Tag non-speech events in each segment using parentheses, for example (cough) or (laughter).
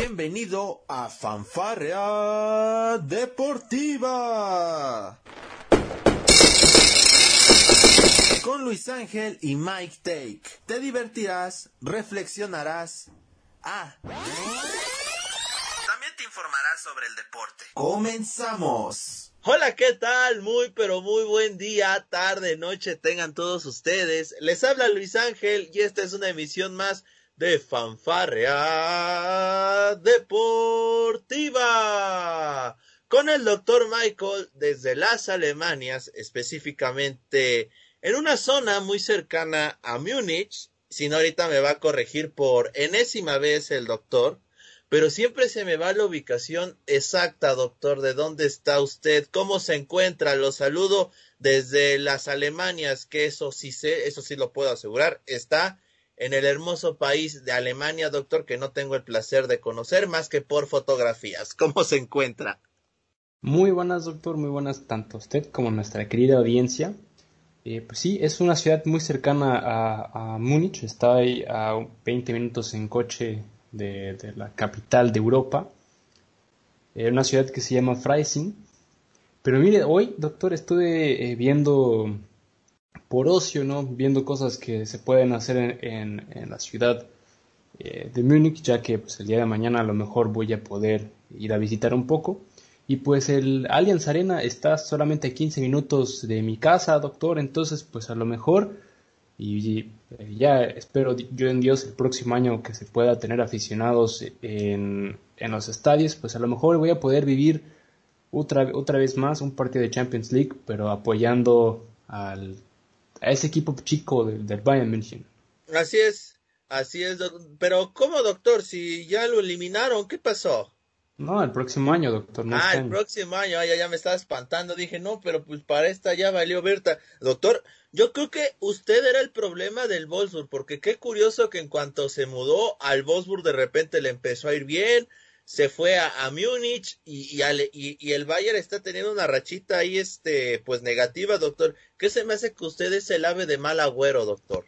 Bienvenido a Fanfarrea Deportiva. Con Luis Ángel y Mike Take. Te divertirás, reflexionarás. Ah. También te informarás sobre el deporte. Comenzamos. Hola, ¿qué tal? Muy, pero muy buen día, tarde, noche tengan todos ustedes. Les habla Luis Ángel y esta es una emisión más de Fanfarrea Deportiva con el doctor Michael desde las Alemanias, específicamente en una zona muy cercana a Múnich. Si no, ahorita me va a corregir por enésima vez el doctor, pero siempre se me va la ubicación exacta, doctor, de dónde está usted, cómo se encuentra. Lo saludo desde las Alemanias, que eso sí sé, eso sí lo puedo asegurar, está en el hermoso país de Alemania, doctor, que no tengo el placer de conocer más que por fotografías. ¿Cómo se encuentra? Muy buenas, doctor, muy buenas tanto usted como nuestra querida audiencia. Eh, pues sí, es una ciudad muy cercana a, Múnich, está ahí a 20 minutos en coche de, la capital de Europa, eh, una ciudad que se llama Freising. Pero mire, hoy, doctor, estuve eh, viendo por ocio, ¿no? Viendo cosas que se pueden hacer en, la ciudad eh, de Múnich, ya que pues, el día de mañana a lo mejor voy a poder ir a visitar un poco. Y pues el Allianz Arena está solamente a 15 minutos de mi casa, doctor, entonces pues a lo mejor, y, ya espero yo en Dios el próximo año que se pueda tener aficionados en, en los estadios, pues a lo mejor voy a poder vivir otra, otra vez más un partido de Champions League, pero apoyando al a ese equipo chico del, Bayern München. Así es, así es, pero ¿cómo, doctor? Si ya lo eliminaron, ¿qué pasó? No, el próximo año, doctor. ah, el próximo año, ya, ya me estaba espantando. Dije, no, pero pues para esta ya valió Berta. Doctor, yo creo que usted era el problema del Wolfsburg, porque qué curioso que en cuanto se mudó al Wolfsburg de repente le empezó a ir bien, se fue a, a Múnich y, y, el Bayern está teniendo una rachita ahí, este, pues negativa, doctor. ¿Qué se me hace que usted es el ave de mal agüero, doctor?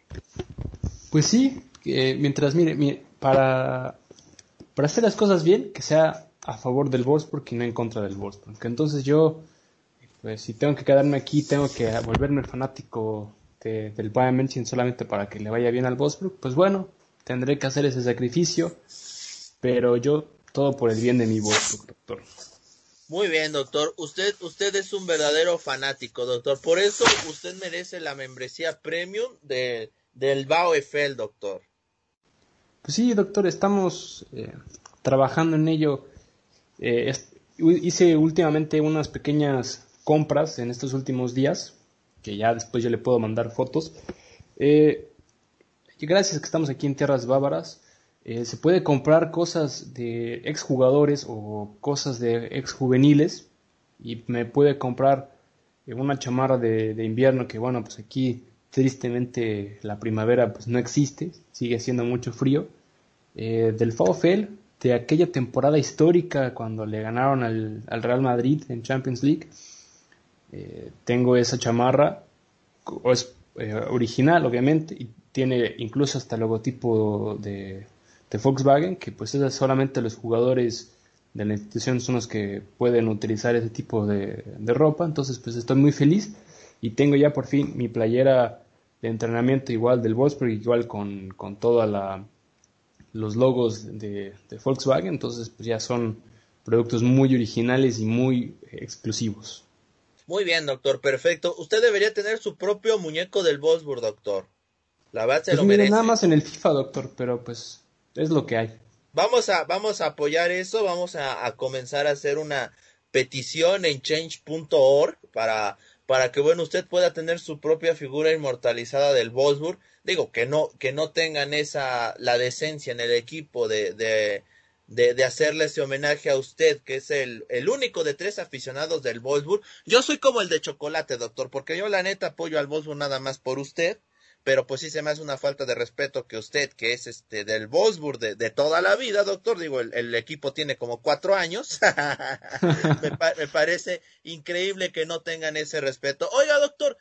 Pues sí, mientras, mire, para, para hacer las cosas bien, que sea a favor del Wolfsburg y no en contra del Wolfsburg. Entonces yo, pues si tengo que quedarme aquí, tengo que volverme fanático del Bayern München solamente para que le vaya bien al Wolfsburg, pues bueno, tendré que hacer ese sacrificio, pero yo todo por el bien de mi voz, doctor. Muy bien, doctor. Usted, usted es un verdadero fanático, doctor. Por eso usted merece la membresía premium de, del BAOFL, doctor. Pues sí, doctor, estamos eh, trabajando en ello. Eh, hice últimamente unas pequeñas compras en estos últimos días, que ya después yo le puedo mandar fotos. Eh, gracias que estamos aquí en Tierras Bávaras. Eh, se puede comprar cosas de exjugadores o cosas de exjuveniles y me puede comprar eh, una chamarra de, invierno que bueno pues aquí tristemente la primavera pues no existe sigue siendo mucho frío eh, del VfL de aquella temporada histórica cuando le ganaron al, Real Madrid en Champions League tengo esa chamarra es original obviamente y tiene incluso hasta logotipo de de Volkswagen, que pues es solamente los jugadores de la institución son los que pueden utilizar ese tipo de, ropa, entonces pues estoy muy feliz y tengo ya por fin mi playera de entrenamiento igual del Wolfsburg, igual con, con todos los logos de, Volkswagen, entonces pues ya son productos muy originales y muy exclusivos. Muy bien, doctor, perfecto. Usted debería tener su propio muñeco del Wolfsburg, doctor. La verdad se pues lo merece. Nada más en el FIFA, doctor, pero pues es lo que hay. Vamos a, vamos a apoyar eso, vamos a, comenzar a hacer una petición en change.org para, para que bueno usted pueda tener su propia figura inmortalizada del Wolfsburg. Digo que no, que no tengan esa la decencia en el equipo de, de, de, hacerle ese homenaje a usted, que es el, el único de tres aficionados del Wolfsburg. Yo soy como el de chocolate, doctor, porque yo la neta apoyo al Wolfsburg nada más por usted pero pues sí se me hace una falta de respeto que usted, que es este del Wolfsburg de, toda la vida, doctor, digo, el, equipo tiene como cuatro años, (laughs) me, parece increíble que no tengan ese respeto. Oiga, doctor,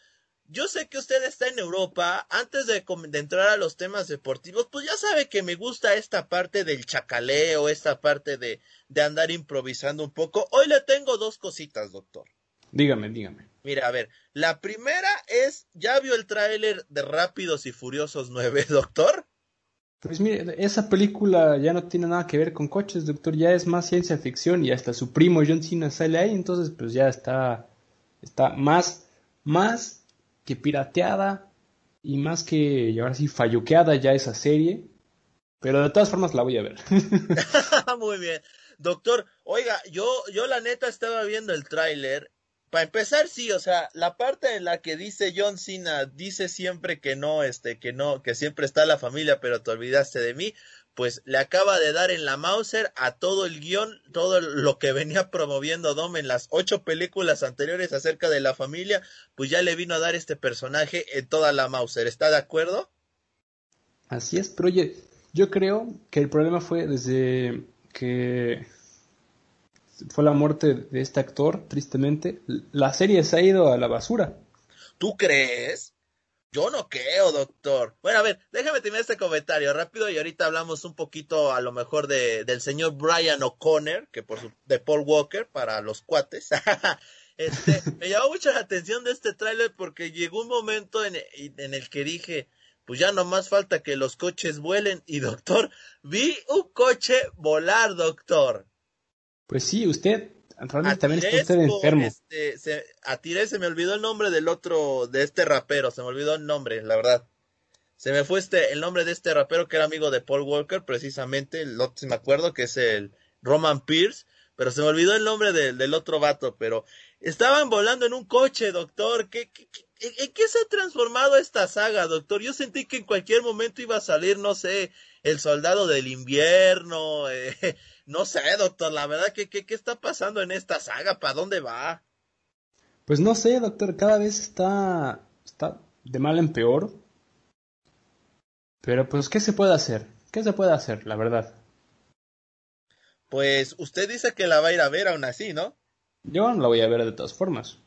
yo sé que usted está en Europa, antes de, de, entrar a los temas deportivos, pues ya sabe que me gusta esta parte del chacaleo, esta parte de, de andar improvisando un poco. Hoy le tengo dos cositas, doctor. Dígame, dígame. Mira, a ver, la primera es, ¿ya vio el tráiler de Rápidos y Furiosos 9, (laughs) doctor? Pues mire, esa película ya no tiene nada que ver con coches, doctor, ya es más ciencia ficción y hasta su primo John Cena sale ahí, entonces pues ya está, está más, más que pirateada y más que, ahora sí, falluqueada ya esa serie, pero de todas formas la voy a ver. (laughs) Muy bien. Doctor, oiga, yo, yo la neta estaba viendo el tráiler para empezar, sí, o sea, la parte en la que dice John Cena, dice siempre que no, este, que no, que siempre está la familia, pero te olvidaste de mí, pues le acaba de dar en la Mauser a todo el guion, todo lo que venía promoviendo Dom en las ocho películas anteriores acerca de la familia, pues ya le vino a dar este personaje en toda la Mauser. ¿Está de acuerdo? Así es, pero oye, yo creo que el problema fue desde que fue la muerte de este actor, tristemente, la serie se ha ido a la basura. ¿Tú crees? Yo no creo, doctor. Bueno, a ver, déjame terminar este comentario rápido y ahorita hablamos un poquito a lo mejor de, del señor Brian O'Connor, que por su, de Paul Walker para los cuates. (laughs) este, me llamó mucho la atención de este tráiler porque llegó un momento en, en el que dije, pues ya no más falta que los coches vuelen y doctor, vi un coche volar, doctor. Pues sí, usted realmente también está usted enfermo. Este, se, a se me olvidó el nombre del otro, de este rapero, se me olvidó el nombre, la verdad. Se me fue este, el nombre de este rapero que era amigo de Paul Walker, precisamente, el otro, si me acuerdo, que es el Roman Pierce, pero se me olvidó el nombre del otro vato, pero estaban volando en un coche, doctor. ¿Qué, qué, ¿En qué se ha transformado esta saga, doctor? Yo sentí que en cualquier momento iba a salir, no sé, el soldado del invierno, (laughs) eh, no sé, doctor, la verdad, ¿qué, qué, qué está pasando en esta saga? ¿Para dónde va? Pues no sé, doctor, cada vez está, está de mal en peor. Pero pues, ¿qué se puede hacer? ¿Qué se puede hacer, la verdad? Pues usted dice que la va a ir a ver aún así, ¿no? Yo la voy a ver de todas formas.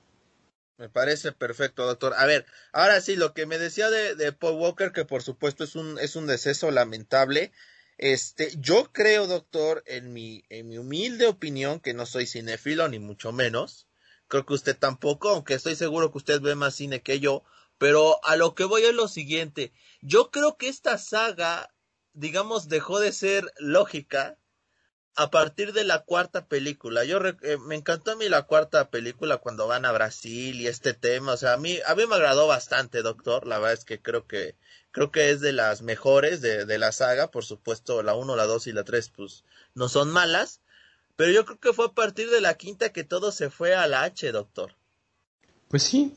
Me parece perfecto, doctor. A ver, ahora sí, lo que me decía de, de Paul Walker, que por supuesto es un, es un deceso lamentable. Este, yo creo, doctor, en mi, en mi humilde opinión, que no soy cinéfilo, ni mucho menos. Creo que usted tampoco, aunque estoy seguro que usted ve más cine que yo. Pero a lo que voy es lo siguiente. Yo creo que esta saga, digamos, dejó de ser lógica a partir de la cuarta película. Yo eh, me encantó a mí la cuarta película cuando van a Brasil y este tema, o sea, a mí a mí me agradó bastante, doctor. La verdad es que creo que creo que es de las mejores de, de la saga, por supuesto, la 1, la 2 y la 3 pues no son malas, pero yo creo que fue a partir de la quinta que todo se fue a la H, doctor. Pues sí,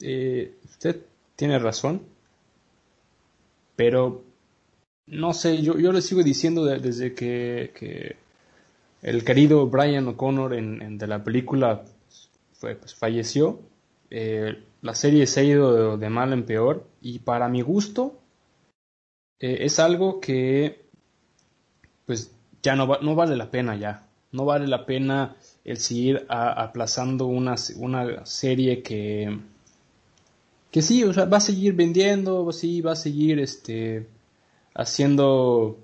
eh, usted tiene razón, pero no sé, yo, yo le sigo diciendo desde que, que el querido Brian O'Connor en, de la película pues, falleció. Eh, la serie se ha ido de, mal en peor y para mi gusto eh, es algo que pues ya no, no vale la pena ya. No vale la pena el seguir aplazando una, una serie que que sí, o sea, va a seguir vendiendo, sí, va a seguir este haciendo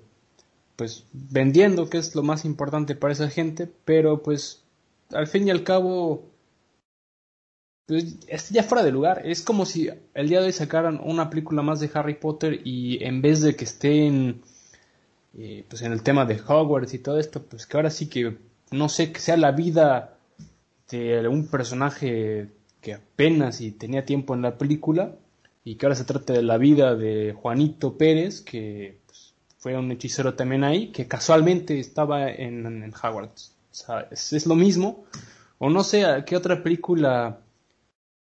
pues vendiendo, que es lo más importante para esa gente, pero pues al fin y al cabo, pues ya fuera de lugar. Es como si el día de hoy sacaran una película más de Harry Potter y en vez de que estén eh, pues en el tema de Hogwarts y todo esto, pues que ahora sí que no sé, que sea la vida de un personaje que apenas y tenía tiempo en la película y que ahora se trate de la vida de Juanito Pérez, que fue un hechicero también ahí, que casualmente estaba en, en Hogwarts. O sea, es, lo mismo. O no sé, ¿qué otra película?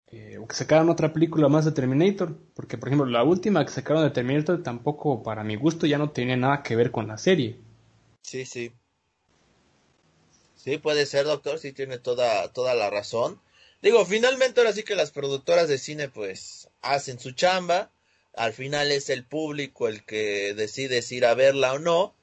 Eh, o que sacaron otra película más de Terminator. Porque, por ejemplo, la última que sacaron de Terminator tampoco, para mi gusto, ya no tenía nada que ver con la serie. Sí, sí. Sí, puede ser, doctor, sí tiene toda, toda la razón. Digo, finalmente ahora sí que las productoras de cine pues hacen su chamba al final es el público el que decide si ir a verla o no.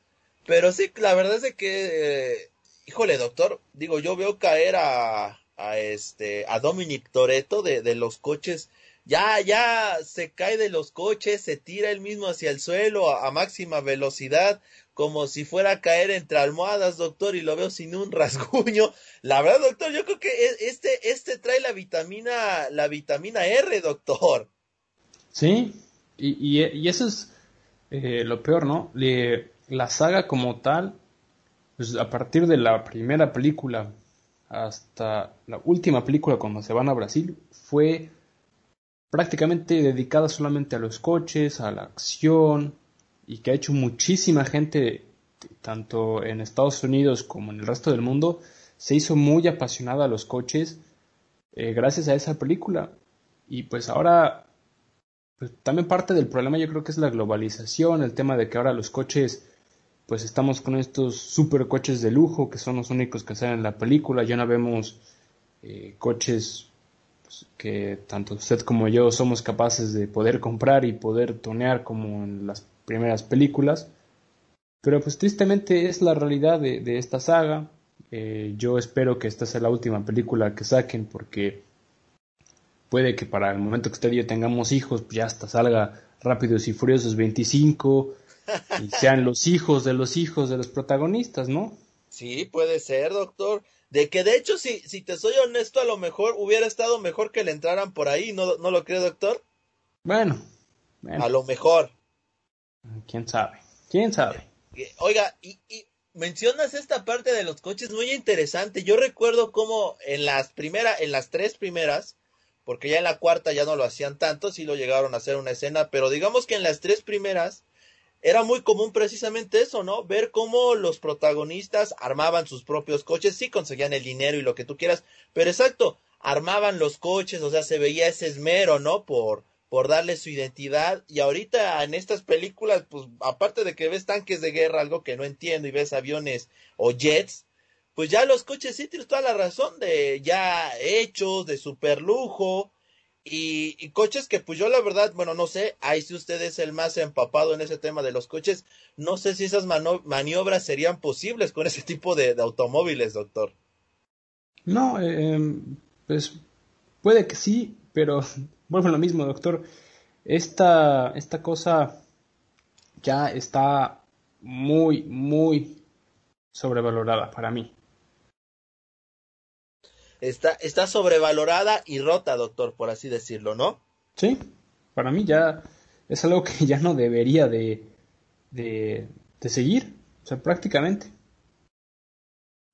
Pero sí, la verdad es que, eh, híjole, doctor, digo, yo veo caer a, a este, a Dominic Toreto de, los coches ya, ya se cae de los coches, se tira él mismo hacia el suelo a, máxima velocidad, como si fuera a caer entre almohadas, doctor, y lo veo sin un (laughs) rasguño. La verdad, doctor, yo creo que e, este, este trae la vitamina, la vitamina R, doctor. Sí, y, y, eso es eh, lo peor, ¿no? la saga como tal, pues a partir de la primera película hasta la última película cuando se van a Brasil, fue prácticamente dedicada solamente a los coches, a la acción, y que ha hecho muchísima gente, tanto en Estados Unidos como en el resto del mundo, se hizo muy apasionada a los coches eh, gracias a esa película. Y pues ahora, pues, también parte del problema yo creo que es la globalización, el tema de que ahora los coches, pues estamos con estos super coches de lujo que son los únicos que salen en la película, ya no vemos eh, coches pues, que tanto usted como yo somos capaces de poder comprar y poder tonear como en las primeras películas. Pero pues tristemente es la realidad de, esta saga. Eh, yo espero que esta sea la última película que saquen porque puede que para el momento que usted y yo tengamos hijos pues ya hasta salga Rápidos y Furiosos 25 y (laughs) sean los hijos de los hijos de los protagonistas, ¿no? Sí, puede ser, doctor. De que de hecho, si, si te soy honesto, a lo mejor hubiera estado mejor que le entraran por ahí, ¿no, no lo cree, doctor? Bueno, A lo mejor. ¿Quién sabe? ¿Quién sabe? Eh, oiga, y, y, mencionas esta parte de los coches muy interesante. Yo recuerdo cómo en las primeras, en las tres primeras, porque ya en la cuarta ya no lo hacían tanto, sí lo llegaron a hacer una escena, pero digamos que en las tres primeras era muy común precisamente eso, ¿no? Ver cómo los protagonistas armaban sus propios coches, sí conseguían el dinero y lo que tú quieras, pero exacto, armaban los coches, o sea, se veía ese esmero, ¿no? Por, por darle su identidad. Y ahorita en estas películas, pues aparte de que ves tanques de guerra, algo que no entiendo, y ves aviones o jets, pues ya los coches sí tienes toda la razón de ya hechos, de super lujo, y, coches que pues yo la verdad, bueno, no sé, ahí si usted es el más empapado en ese tema de los coches, no sé si esas maniobras serían posibles con ese tipo de, automóviles, doctor. No, eh, pues puede que sí, pero (laughs) vuelvo a lo mismo, doctor. Esta, esta cosa ya está muy, muy sobrevalorada para mí. Está, está sobrevalorada y rota, doctor, por así decirlo, ¿no? Sí, para mí ya es algo que ya no debería de, de, seguir, o sea, prácticamente.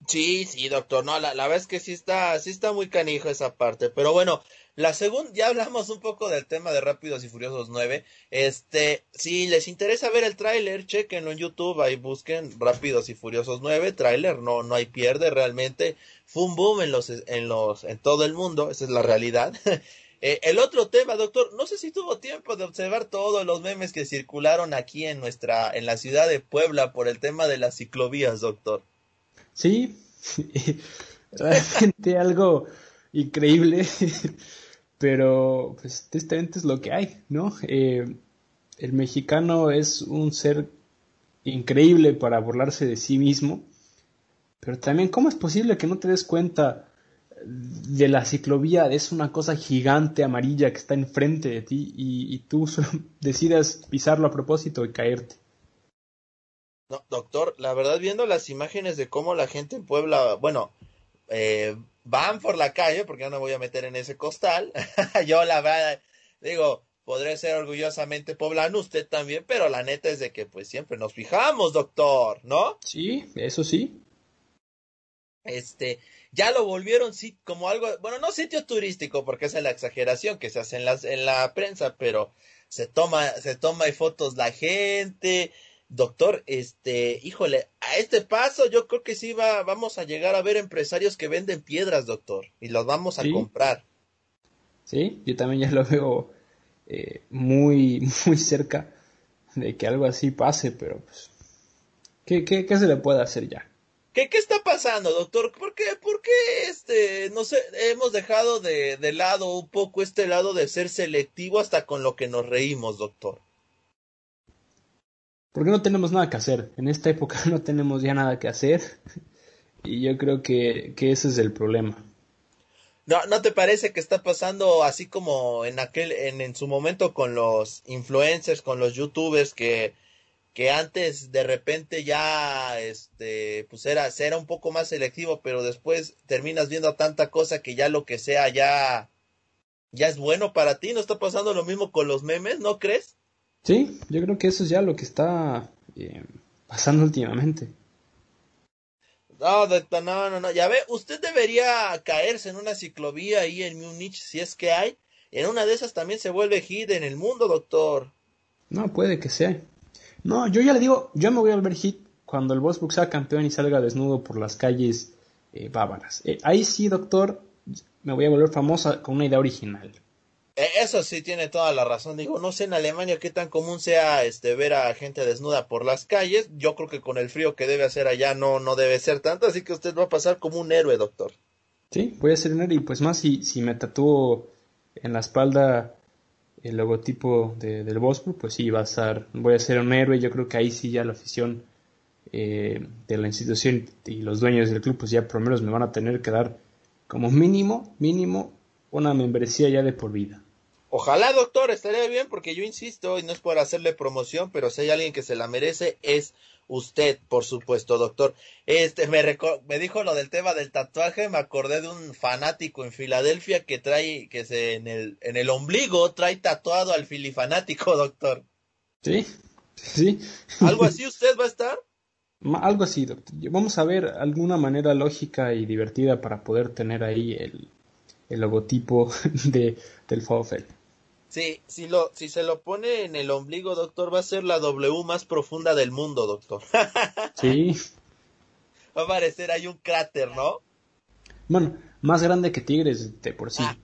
Sí, sí, doctor, no, la, la verdad es que sí está, sí está muy canijo esa parte, pero bueno, la segunda, ya hablamos un poco del tema de Rápidos y Furiosos 9. Este, si les interesa ver el tráiler, chequenlo en YouTube, ahí busquen Rápidos y Furiosos 9, tráiler, no, no hay pierde realmente. Fue un boom en los, en los, en todo el mundo, esa es la realidad. (laughs) Eh, el otro tema, doctor, no sé si tuvo tiempo de observar todos los memes que circularon aquí en nuestra, en la ciudad de Puebla por el tema de las ciclovías, doctor. Sí, (laughs) realmente algo increíble (laughs) pero pues tristemente es lo que hay, ¿no? Eh, el mexicano es un ser increíble para burlarse de sí mismo, pero también cómo es posible que no te des cuenta de la ciclovía, es una cosa gigante amarilla que está enfrente de ti y, tú (laughs) solo decidas pisarlo a propósito y caerte. No, doctor, la verdad viendo las imágenes de cómo la gente en Puebla, bueno, eh, van por la calle, porque no me voy a meter en ese costal. (laughs) Yo la verdad, digo, podré ser orgullosamente poblano, usted también, pero la neta es de que pues siempre nos fijamos, doctor, ¿no? Sí, eso sí. Este, ya lo volvieron sí, como algo, bueno, no sitio turístico, porque esa es la exageración que se hace en, las, en la prensa, pero se toma, se toma fotos la gente, Doctor, este, híjole, a este paso yo creo que sí va, vamos a llegar a ver empresarios que venden piedras, doctor, y los vamos a comprar. Sí, yo también ya lo veo eh, muy, (laughs) muy cerca de que algo así pase, pero pues, ¿qué, qué, qué se le puede hacer ya? ¿Qué, ¿Qué está pasando, doctor? ¿Por qué, por qué este, no sé, hemos dejado de, de lado un poco este lado de ser selectivo hasta con lo que nos reímos, doctor? Porque no tenemos nada que hacer. En esta época (laughs) no tenemos ya nada que hacer (laughs) y yo creo que, ese es el problema. ¿No, ¿No te parece que está pasando así como en aquel, en, en su momento con los influencers, con los youtubers que, que antes de repente ya, este, pues era, era un poco más selectivo, pero después terminas viendo tanta cosa que ya lo que sea ya, ya es bueno para ti? ¿No está pasando lo mismo con los memes, no crees? Sí, yo creo que eso es ya lo que está eh, pasando últimamente. No, doctor, no, no, no. Ya ve, usted debería caerse en una ciclovía ahí en Múnich, si es que hay. En una de esas también se vuelve hit en el mundo, doctor. No, puede que sea. No, yo ya le digo, yo me voy a volver hit cuando el Wolfsburg sea campeón y salga desnudo por las calles eh, bávaras. Eh, ahí sí, doctor, me voy a volver famosa con una idea original. Eh, eso sí tiene toda la razón. Digo, no sé en Alemania qué tan común sea este ver a gente desnuda por las calles. Yo creo que con el frío que debe hacer allá no, no debe ser tanto, así que usted va a pasar como un héroe, doctor. Sí, voy a ser un héroe y pues más si, si me tatúo en la espalda el logotipo de, del Wolfsburg, pues sí, va a estar, voy a ser un héroe. Yo creo que ahí sí ya la afición eh, de la institución y los dueños del club, pues ya por lo menos me van a tener que dar como mínimo, mínimo, una membresía ya de por vida. Ojalá, doctor, estaría bien porque yo insisto, y no es por hacerle promoción, pero si hay alguien que se la merece, es usted, por supuesto, doctor. Este, me, me dijo lo del tema del tatuaje, me acordé de un fanático en Filadelfia que trae, que se, en el, en el ombligo trae tatuado al filifanático, (laughs) doctor. Sí, sí. ¿Algo así (laughs) usted va a estar? Algo así, doctor. Vamos a ver alguna manera lógica y divertida para poder tener ahí el, el logotipo (laughs) de, del VfL. Sí, si, lo, si se lo pone en el ombligo, doctor, va a ser la W más profunda del mundo, doctor. (laughs) sí. Va a parecer ahí un cráter, ¿no? Bueno, más grande que Tigres de por sí. Ah,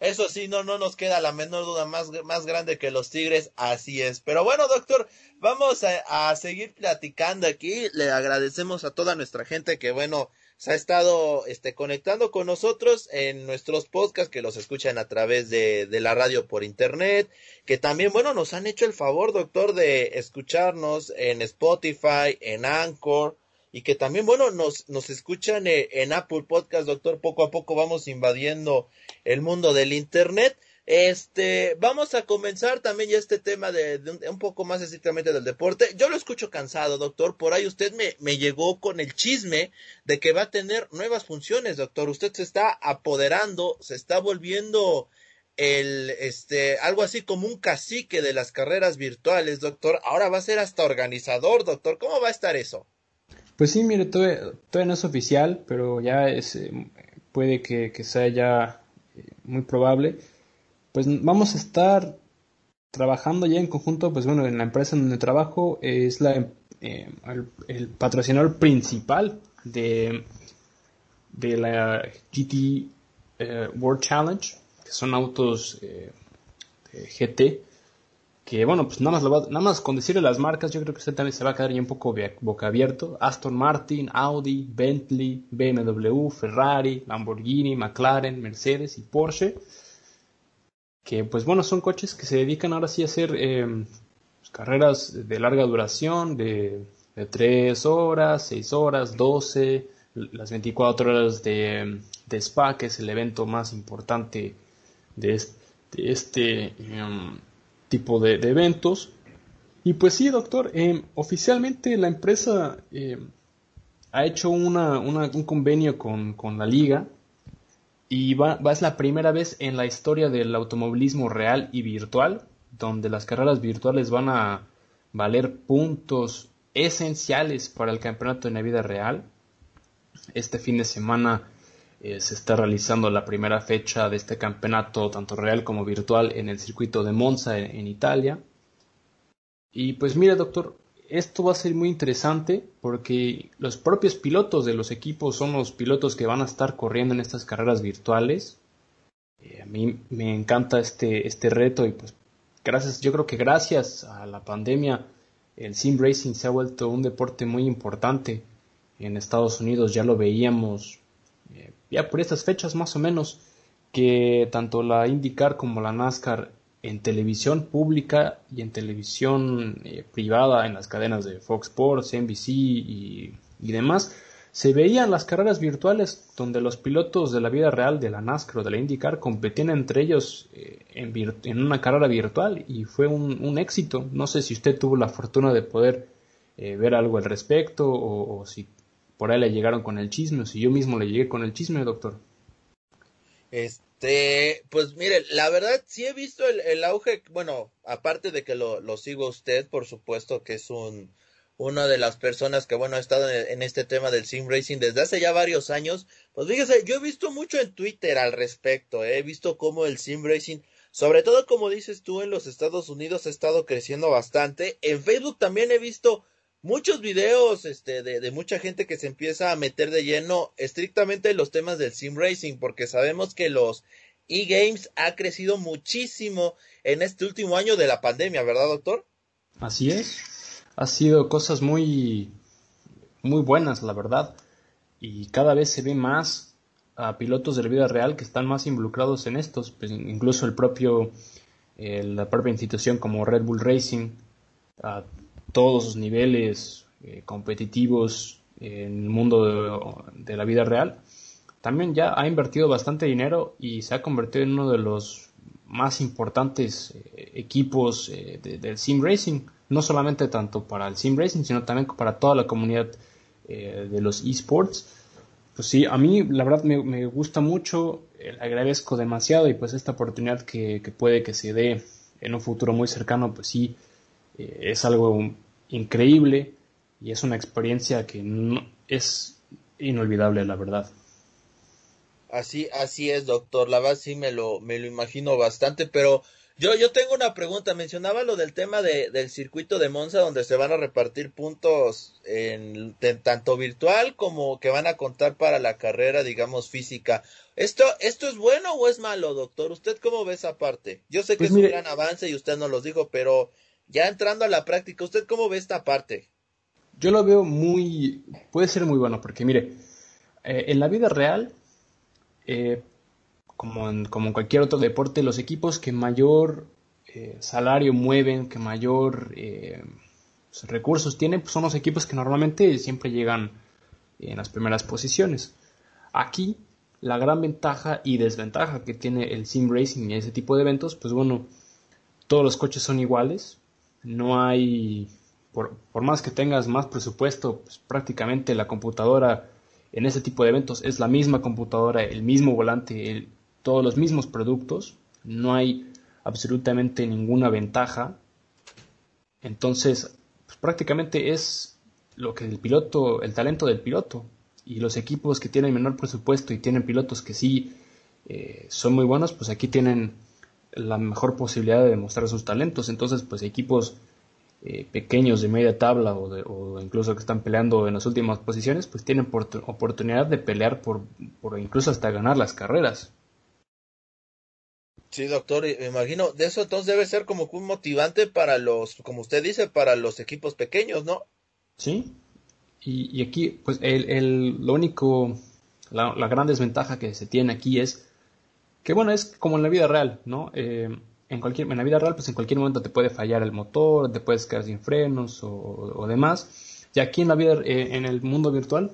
eso sí, no, no nos queda la menor duda, más, más grande que los Tigres, así es. Pero bueno, doctor, vamos a, a seguir platicando aquí. Le agradecemos a toda nuestra gente que, bueno, se ha estado este, conectando con nosotros en nuestros podcasts que los escuchan a través de, de, la radio por internet, que también, bueno, nos han hecho el favor, doctor, de escucharnos en Spotify, en Anchor, y que también, bueno, nos, nos escuchan en, en Apple Podcast, doctor. Poco a poco vamos invadiendo el mundo del internet. Este, vamos a comenzar también ya este tema de, un, poco más estrictamente del deporte. Yo lo escucho cansado, doctor. Por ahí usted me, me llegó con el chisme de que va a tener nuevas funciones, doctor. Usted se está apoderando, se está volviendo el, este, algo así como un cacique de las carreras virtuales, doctor. Ahora va a ser hasta organizador, doctor. ¿Cómo va a estar eso? Pues sí, mire, todavía, no es oficial, pero ya es, eh, puede que, que sea ya eh, muy probable pues vamos a estar trabajando ya en conjunto, pues bueno, en la empresa en donde trabajo es la, eh, el, patrocinador principal de, de la GT eh, World Challenge, que son autos eh, GT, que bueno, pues nada más, nada más con decirle las marcas, yo creo que usted también se va a quedar ya un poco boca abierto. Aston Martin, Audi, Bentley, BMW, Ferrari, Lamborghini, McLaren, Mercedes y Porsche que pues bueno, son coches que se dedican ahora sí a hacer eh, pues, carreras de larga duración, de, de 3 horas, 6 horas, 12, las 24 horas de, Spa, que es el evento más importante de este, em, tipo de, eventos. Y pues sí, doctor, em, oficialmente la empresa em, ha hecho una, un convenio con, con la liga y va, es la primera vez en la historia del automovilismo real y virtual donde las carreras virtuales van a valer puntos esenciales para el campeonato en la vida real. Este fin de semana eh, se está realizando la primera fecha de este campeonato, tanto real como virtual, en el circuito de Monza en Italia. Y pues mire, doctor, esto va a ser muy interesante porque los propios pilotos de los equipos son los pilotos que van a estar corriendo en estas carreras virtuales. Eh, a mí me encanta este, este reto y pues gracias, yo creo que gracias a la pandemia el sim racing se ha vuelto un deporte muy importante en Estados Unidos, ya lo veíamos eh, ya por estas fechas más o menos que tanto la IndyCar como la NASCAR en televisión pública y en televisión eh, privada, en las cadenas de Fox Sports, NBC y, demás, se veían las carreras virtuales donde los pilotos de la vida real de la NASCAR o de la IndyCar competían entre ellos eh, en, una carrera virtual y fue un, éxito. No sé si usted tuvo la fortuna de poder eh, ver algo al respecto o, si por ahí le llegaron con el chisme o si yo mismo le llegué con el chisme, doctor. Este, pues mire, la verdad sí he visto el, auge, bueno, aparte de que lo, lo sigo usted, por supuesto que es un una de las personas que, bueno, ha estado en, este tema del sim racing desde hace ya varios años. Pues fíjese, yo he visto mucho en Twitter al respecto, ¿eh? he visto cómo el sim racing, sobre todo como dices tú, en los Estados Unidos ha estado creciendo bastante. En Facebook también he visto muchos videos este, de, de mucha gente que se empieza a meter de lleno estrictamente en los temas del sim racing, porque sabemos que los e-games ha crecido muchísimo en este último año de la pandemia, ¿verdad, doctor? Así es ha sido cosas muy, muy buenas, la verdad. Y cada vez se ve más a pilotos de la vida real que están más involucrados en estos. Pues incluso el propio, eh, la propia institución como Red Bull Racing, todos los niveles eh, competitivos en el mundo de, la vida real, también ya ha invertido bastante dinero y se ha convertido en uno de los más importantes eh, equipos del sim racing no solamente tanto para el sim racing, sino también para toda la comunidad eh, de los esports. Pues sí, a mí la verdad me, gusta mucho, le agradezco demasiado y pues esta oportunidad que, puede que se dé en un futuro muy cercano, pues sí, eh, es algo increíble y es una experiencia que no, es inolvidable, la verdad. Así, así es, doctor. La verdad sí me lo, me lo imagino bastante, pero yo, yo tengo una pregunta. Mencionaba lo del tema de, del circuito de Monza, donde se van a repartir puntos en, tanto virtual como que van a contar para la carrera, digamos, física. ¿Esto, ¿Esto es bueno o es malo, doctor? ¿Usted cómo ve esa parte? Yo sé que pues es un gran avance y usted no lo dijo, pero ya entrando a la práctica, ¿usted cómo ve esta parte? Yo lo veo muy. puede ser muy bueno, porque mire, eh, en la vida real, eh, como en, como cualquier otro deporte, los equipos que mayor eh, salario mueven, que mayor recursos tienen, pues son los equipos que normalmente siempre llegan en las primeras posiciones. Aquí, la gran ventaja y desventaja que tiene el sim racing y ese tipo de eventos, pues bueno, todos los coches son iguales, no hay, por, más que tengas más presupuesto, pues prácticamente la computadora en ese tipo de eventos es la misma computadora, el mismo volante, todos los mismos productos, no hay absolutamente ninguna ventaja. Entonces, pues, prácticamente es lo que el piloto, el talento del piloto. Y los equipos que tienen menor presupuesto y tienen pilotos que sí eh, son muy buenos, pues aquí tienen la mejor posibilidad de demostrar sus talentos. Entonces, pues equipos eh, pequeños de media tabla o, o, incluso que están peleando en las últimas posiciones, pues tienen oportunidad de pelear por, por incluso hasta ganar las carreras. Sí, doctor, me imagino, de eso entonces debe ser como un motivante para los, como usted dice, para los equipos pequeños, ¿no? Sí, y, aquí, pues el, el, lo único, la, gran desventaja que se tiene aquí es que, bueno, es como en la vida real, ¿no? Eh, en, cualquier, en la vida real, pues en cualquier momento te puede fallar el motor, te puedes quedar sin frenos o, o demás. Y aquí en la vida, eh, en el mundo virtual,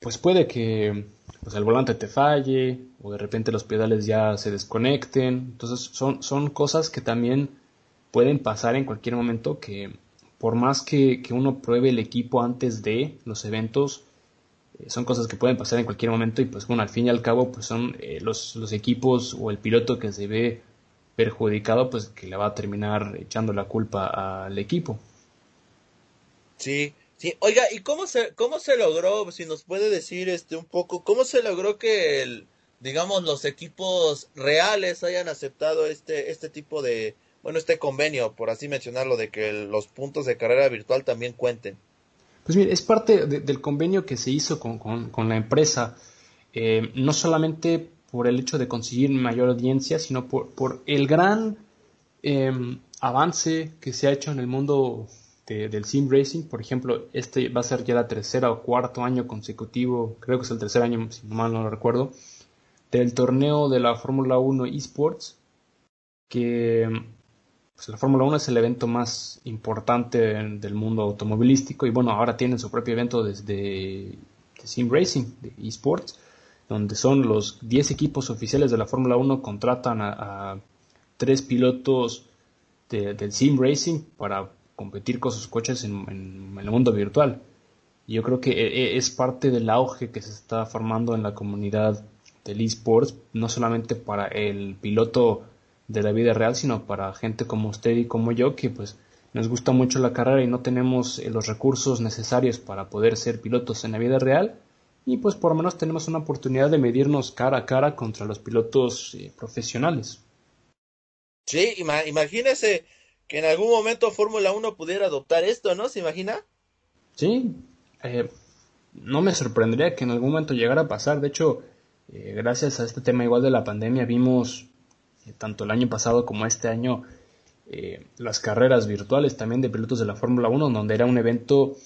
pues puede que pues el volante te falle o de repente los pedales ya se desconecten. Entonces son, son cosas que también pueden pasar en cualquier momento que por más que, uno pruebe el equipo antes de los eventos, eh, son cosas que pueden pasar en cualquier momento y pues bueno, al fin y al cabo pues son eh, los, los equipos o el piloto que se ve perjudicado pues que le va a terminar echando la culpa al equipo. Sí, Sí, oiga, ¿y cómo se, cómo se logró, si nos puede decir este un poco, cómo se logró que el, digamos, los equipos reales hayan aceptado este, este tipo de, bueno, este convenio, por así mencionarlo, de que los puntos de carrera virtual también cuenten? Pues mire, es parte del convenio que se hizo con, con, la empresa, eh, no solamente por el hecho de conseguir mayor audiencia, sino por, por el gran em, avance que se ha hecho en el mundo del sim racing. Por ejemplo, este va a ser ya la tercera o cuarto año consecutivo, creo que es el tercer año, si mal no lo recuerdo, del torneo de la Fórmula 1 eSports, que pues, la Fórmula 1 es el evento más importante del mundo automovilístico y bueno, ahora tienen su propio evento desde Sim Racing, de esports, donde son los 10 equipos oficiales de la Fórmula 1 contratan a, tres pilotos del Sim Racing para competir con sus coches en, en, el mundo virtual. Yo creo que e, e, es parte del auge que se está formando en la comunidad del esports, no solamente para el piloto de la vida real, sino para gente como usted y como yo, que pues nos gusta mucho la carrera y no tenemos eh, los recursos necesarios para poder ser pilotos en la vida real. Y pues por lo menos tenemos una oportunidad de medirnos cara a cara contra los pilotos eh, profesionales. Sí, imagínese que en algún momento Fórmula 1 pudiera adoptar esto, ¿no? ¿Se imagina? Sí, eh, no me sorprendería que en algún momento llegara a pasar. De hecho, gracias a este tema igual de la pandemia vimos tanto el año pasado como este año eh, las carreras virtuales también de pilotos de la Fórmula 1, donde era un evento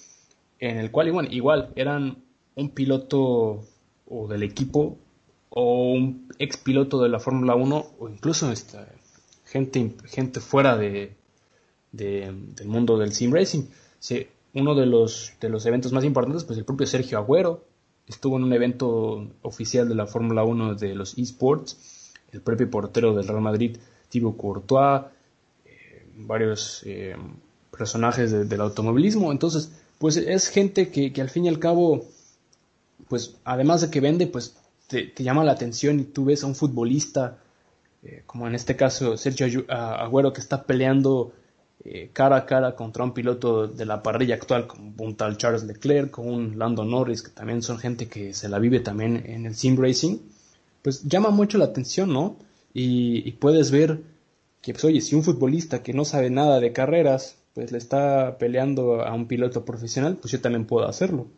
en el cual igual, igual eran un piloto o del equipo o un ex piloto de la Fórmula 1 o incluso esta, gente, gente fuera de, del mundo del sim racing. uno de los, de los eventos más importantes, pues el propio Sergio Agüero estuvo en un evento oficial de la Fórmula 1 de los esports, el propio portero del Real Madrid, Thibaut Courtois, varios eh, personajes del automovilismo. Entonces, pues es gente que, al fin y al cabo, pues además de que vende, pues te, llama la atención y tú ves a un futbolista, eh, como en este caso Sergio Agüero, que está peleando eh, cara a cara contra un piloto de la parrilla actual, como un tal Charles Leclerc, con un Lando Norris, que también son gente que se la vive también en el sim racing, pues llama mucho la atención, ¿no? y puedes ver que pues oye, si un futbolista que no sabe nada de carreras, pues le está peleando a un piloto profesional, pues yo también puedo hacerlo.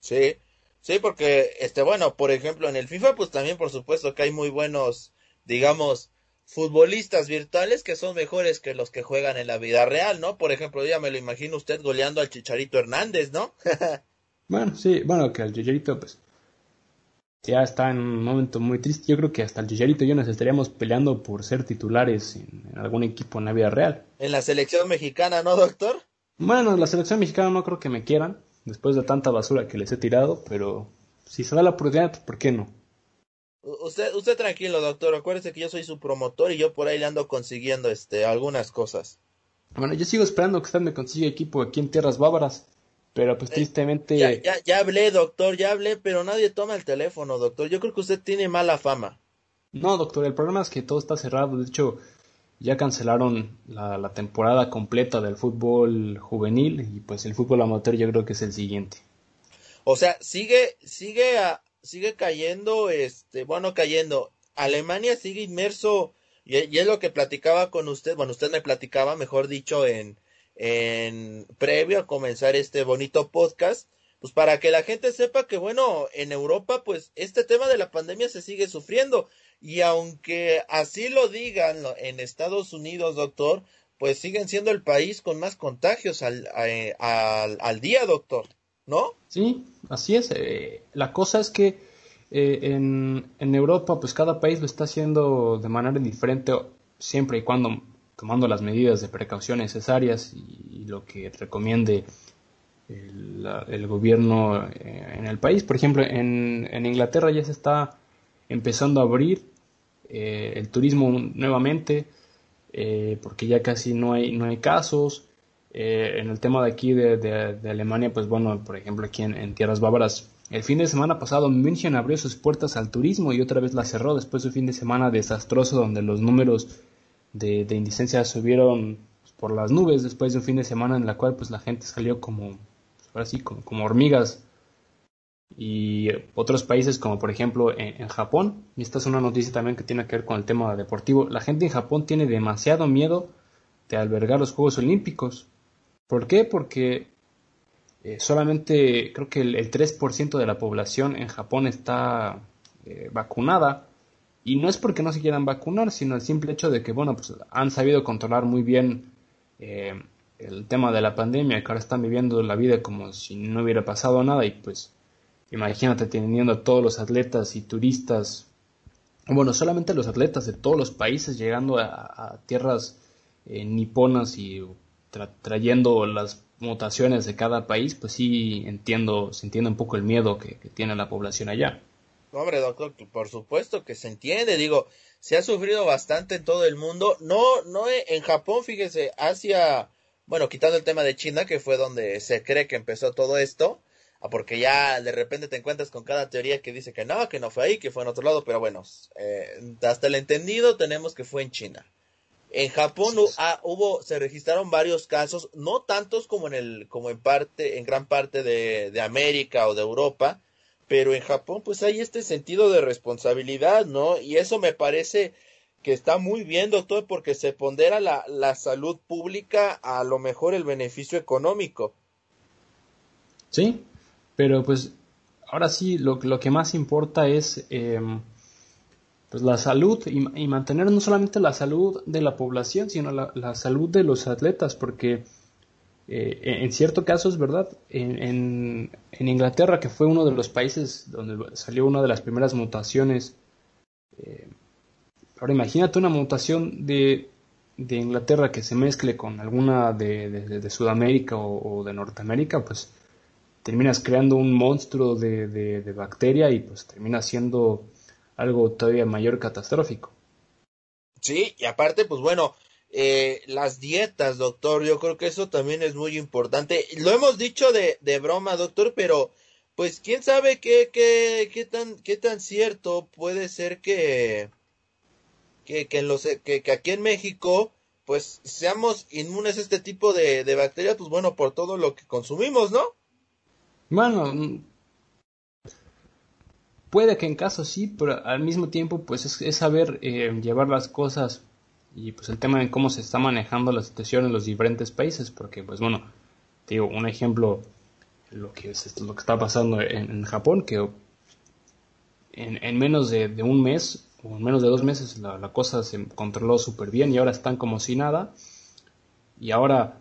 Sí, sí, porque, este, bueno, por ejemplo, en el FIFA, pues también por supuesto que hay muy buenos, digamos, futbolistas virtuales que son mejores que los que juegan en la vida real, ¿no? Por ejemplo, ya me lo imagino usted goleando al Chicharito Hernández, ¿no? (laughs) bueno, sí, bueno, que al Chicharito, pues, ya está en un momento muy triste. Yo creo que hasta el Chicharito y yo nos estaríamos peleando por ser titulares en, algún equipo en la vida real. En la selección mexicana, ¿no, doctor? Bueno, la selección mexicana no creo que me quieran, después de tanta basura que les he tirado, pero si se da la oportunidad, ¿por qué no? Usted, usted tranquilo, doctor. Acuérdese que yo soy su promotor y yo por ahí le ando consiguiendo este algunas cosas. Bueno, yo sigo esperando que usted me consiga equipo aquí en tierras bávaras. Pero pues eh, tristemente... Ya, ya, ya hablé, doctor, ya hablé, pero nadie toma el teléfono, doctor. Yo creo que usted tiene mala fama. No, doctor, el problema es que todo está cerrado. De hecho, ya cancelaron la, temporada completa del fútbol juvenil y pues el fútbol amateur yo creo que es el siguiente. O sea, sigue, sigue, sigue cayendo, este, bueno, cayendo. Alemania sigue inmerso, y, y, es lo que platicaba con usted, bueno, usted me platicaba, mejor dicho, en, en previo a comenzar este bonito podcast, pues para que la gente sepa que bueno, en Europa pues este tema de la pandemia se sigue sufriendo y aunque así lo digan en Estados Unidos, doctor, pues siguen siendo el país con más contagios al, eh, al, día, doctor, ¿no? Sí, así es. Eh, la cosa es que eh, en, en Europa pues cada país lo está haciendo de manera diferente siempre y cuando tomando las medidas de precaución necesarias y, lo que recomiende el, gobierno eh, en el país. Por ejemplo, en, Inglaterra ya se está empezando a abrir eh, el turismo nuevamente eh, porque ya casi no hay, no hay casos. en el tema de aquí de, Alemania, pues bueno, por ejemplo aquí en, Tierras Bávaras, el fin de semana pasado München abrió sus puertas al turismo y otra vez la cerró después de un fin de semana desastroso donde los números de, de subieron por las nubes después de un fin de semana en la cual pues la gente salió como ahora sí como, hormigas. Y otros países como por ejemplo en, Japón y esta es una noticia también que tiene que ver con el tema deportivo la gente en Japón tiene demasiado miedo de albergar los Juegos Olímpicos. ¿por qué? porque eh, solamente creo que el, 3% de la población en Japón está eh, vacunada y no es porque no se quieran vacunar, sino el simple hecho de que, bueno, pues han sabido controlar muy bien eh, el tema de la pandemia, que ahora están viviendo la vida como si no hubiera pasado nada y pues imagínate teniendo a todos los atletas y turistas, bueno, solamente los atletas de todos los países llegando a, tierras eh, niponas y trayendo las mutaciones de cada país, pues sí entiendo, se entiende un poco el miedo que, tiene la población allá. Hombre, doctor, por supuesto que se entiende, digo, se ha sufrido bastante en todo el mundo, no, no en Japón, fíjese, Asia, bueno, quitando el tema de China, que fue donde se cree que empezó todo esto, ah, porque ya de repente te encuentras con cada teoría que dice que no, que no fue ahí, que fue en otro lado, pero bueno, eh, hasta el entendido tenemos que fue en China. En Japón ah, hubo, se registraron varios casos, no tantos como en el, como en parte, en gran parte de, de América o de Europa, pero en Japón pues hay este sentido de responsabilidad, ¿no? Y eso me parece que está muy bien, doctor, porque se pondera la, la salud pública a lo mejor el beneficio económico. Sí, pero pues ahora sí, lo, lo que más importa es em, pues la salud y, mantener no solamente la salud de la población, sino la, salud de los atletas, porque eh, en cierto caso es verdad, en, en, Inglaterra, que fue uno de los países donde salió una de las primeras mutaciones, eh, ahora imagínate una mutación de, de, Inglaterra que se mezcle con alguna de, de, Sudamérica o, de Norteamérica, pues terminas creando un monstruo de, bacteria y pues termina siendo algo todavía mayor catastrófico. Sí, y aparte, pues bueno, eh, las dietas, doctor, yo creo que eso también es muy importante. Lo hemos dicho de, de broma, doctor, pero pues quién sabe qué, qué, qué, tan, qué tan cierto puede ser que, que, que, en los, que, que aquí en México pues seamos inmunes a este tipo de, de bacterias, pues bueno, por todo lo que consumimos, ¿no? Bueno, Puede que en caso sí, pero al mismo tiempo pues es, saber eh, llevar las cosas y pues el tema de cómo se está manejando la situación en los diferentes países, porque pues bueno, digo, un ejemplo, lo que, es, lo que está pasando en, Japón, que en, menos de, un mes o en menos de dos meses la, la cosa se controló súper bien y ahora están como si nada. Y ahora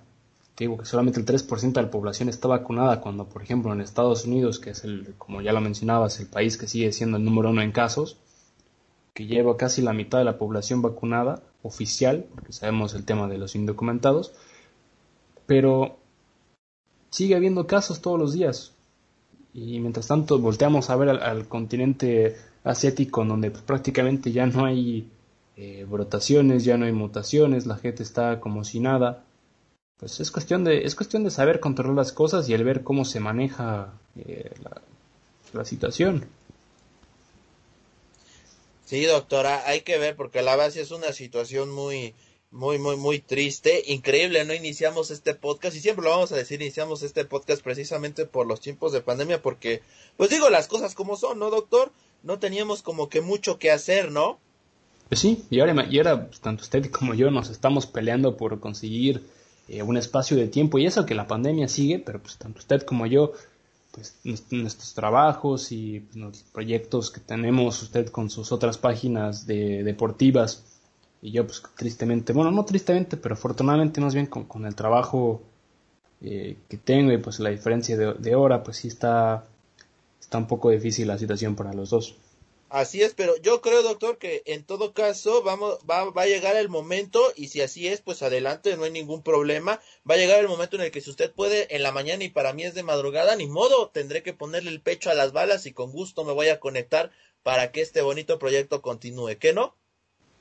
digo que solamente el 3% de la población está vacunada, cuando por ejemplo en Estados Unidos, que es el, como ya lo mencionabas, el país que sigue siendo el número uno en casos, que lleva casi la mitad de la población vacunada, oficial, porque sabemos el tema de los indocumentados, pero sigue habiendo casos todos los días. Y mientras tanto volteamos a ver al, continente asiático, donde pues, prácticamente ya no hay eh, brotaciones, ya no hay mutaciones, la gente está como si nada pues es cuestión de es cuestión de saber controlar las cosas y el ver cómo se maneja eh, la, situación sí doctora hay que ver porque la base es una situación muy muy muy muy triste increíble no iniciamos este podcast y siempre lo vamos a decir iniciamos este podcast precisamente por los tiempos de pandemia porque pues digo las cosas como son no doctor no teníamos como que mucho que hacer no pues sí y ahora y ahora pues, tanto usted como yo nos estamos peleando por conseguir eh, un espacio de tiempo y eso que la pandemia sigue, pero pues tanto usted como yo, pues nuestros trabajos y pues, los proyectos que tenemos usted con sus otras páginas de, deportivas y yo pues tristemente, bueno no tristemente, pero afortunadamente más bien con, el trabajo eh, que tengo y pues la diferencia de, de hora, pues sí está, está un poco difícil la situación para los dos. Así es, pero yo creo, doctor, que en todo caso vamos, va, va, a llegar el momento, y si así es, pues adelante, no hay ningún problema. Va a llegar el momento en el que si usted puede en la mañana y para mí es de madrugada, ni modo, tendré que ponerle el pecho a las balas y con gusto me voy a conectar para que este bonito proyecto continúe, ¿qué no?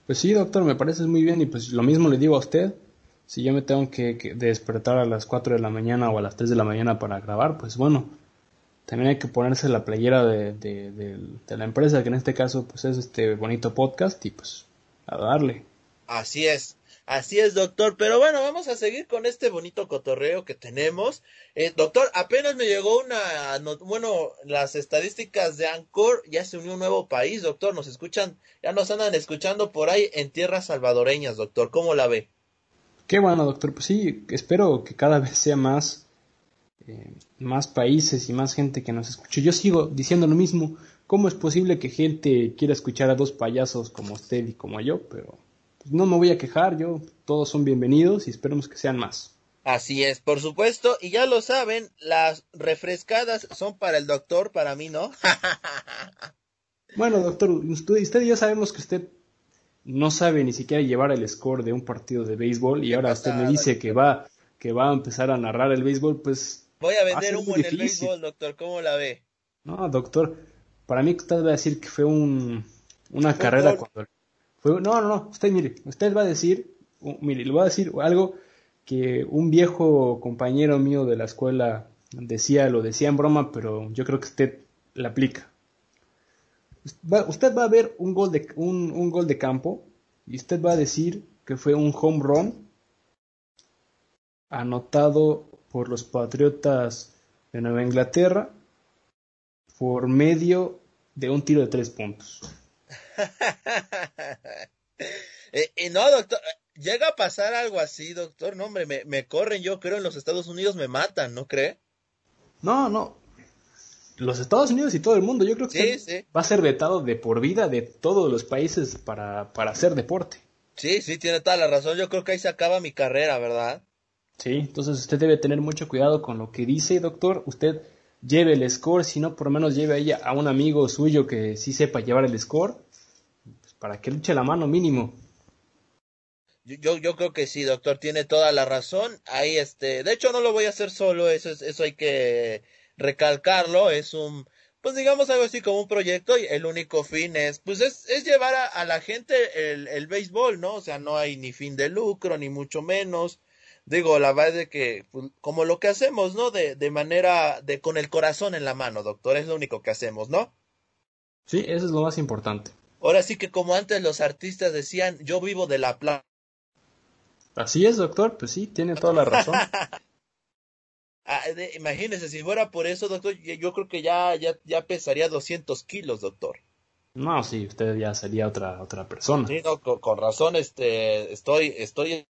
Pues sí, doctor, me parece muy bien y pues lo mismo le digo a usted. Si yo me tengo que, que despertar a las 4 de la mañana o a las 3 de la mañana para grabar, pues bueno, también hay que ponerse la playera de, de, la empresa, que en este caso pues es este bonito podcast y pues a darle. Así es, así es doctor, pero bueno, vamos a seguir con este bonito cotorreo que tenemos. Eh, doctor, apenas me llegó una, bueno, las estadísticas de Ancor, ya se unió un nuevo país, doctor, nos escuchan, ya nos andan escuchando por ahí en tierras salvadoreñas, doctor, ¿cómo la ve? Qué bueno, doctor, pues sí, espero que cada vez sea más eh, más países y más gente que nos escuche. Yo sigo diciendo lo mismo. ¿Cómo es posible que gente quiera escuchar a dos payasos como usted y como yo? Pero pues, no me voy a quejar, yo todos son bienvenidos y esperemos que sean más. Así es, por supuesto, y ya lo saben, las refrescadas son para el doctor, para mí no. (laughs) bueno, doctor, usted, y yo sabemos que usted no sabe ni siquiera llevar el score de un partido de béisbol y ahora usted me dice que va que va a empezar a narrar el béisbol, pues... Voy a vender humo en el béisbol, doctor, ¿cómo la ve? No, doctor, para mí usted va a decir que fue un, una carrera cuando... Fue, no, no, no, usted mire, usted va a decir, mire, le voy a decir algo que un viejo compañero mío de la escuela decía, lo decía en broma, pero yo creo que usted la aplica. usted va a ver un gol, de, un, un gol de campo y usted va a decir que fue un home run anotado por los Patriotas de Nueva Inglaterra por medio de un tiro de tres puntos. (laughs) Eh, y no, doctor, llega a pasar algo así, doctor. No, hombre, me, me, corren, yo creo, en los Estados Unidos me matan, ¿no cree? No, no. Los Estados Unidos y todo el mundo, yo creo que va a ser vetado de por vida de todos los países para, para hacer deporte. Sí, sí, tiene toda la razón. Yo creo que ahí se acaba mi carrera, ¿verdad? Sí, entonces usted debe tener mucho cuidado con lo que dice, doctor. Usted lleve el score, si no, por lo menos lleve a a un amigo suyo que sí sepa llevar el score, pues, para que luche la mano mínimo. Yo, yo creo que sí, doctor, tiene toda la razón. Ahí, este, de hecho, no lo voy a hacer solo, eso, eso hay que recalcarlo. Es un, pues digamos algo así como un proyecto y el único fin es, pues es, es llevar a, a la gente el, el béisbol, ¿no? O sea, no hay ni fin de lucro, ni mucho menos digo, la verdad es que, pues, como lo que hacemos, ¿no? De, de manera, de con el corazón en la mano, doctor, es lo único que hacemos, ¿no? Sí, eso es lo más importante. Ahora sí que como antes los artistas decían, yo vivo de la plata. Así es, doctor, pues sí, tiene toda la razón. (laughs) ah, imagínese, si fuera por eso, doctor, yo creo que ya, ya, ya pesaría 200 kilos, doctor. No, sí, usted ya sería otra, otra persona. Sí, no, con, con razón, este, estoy, estoy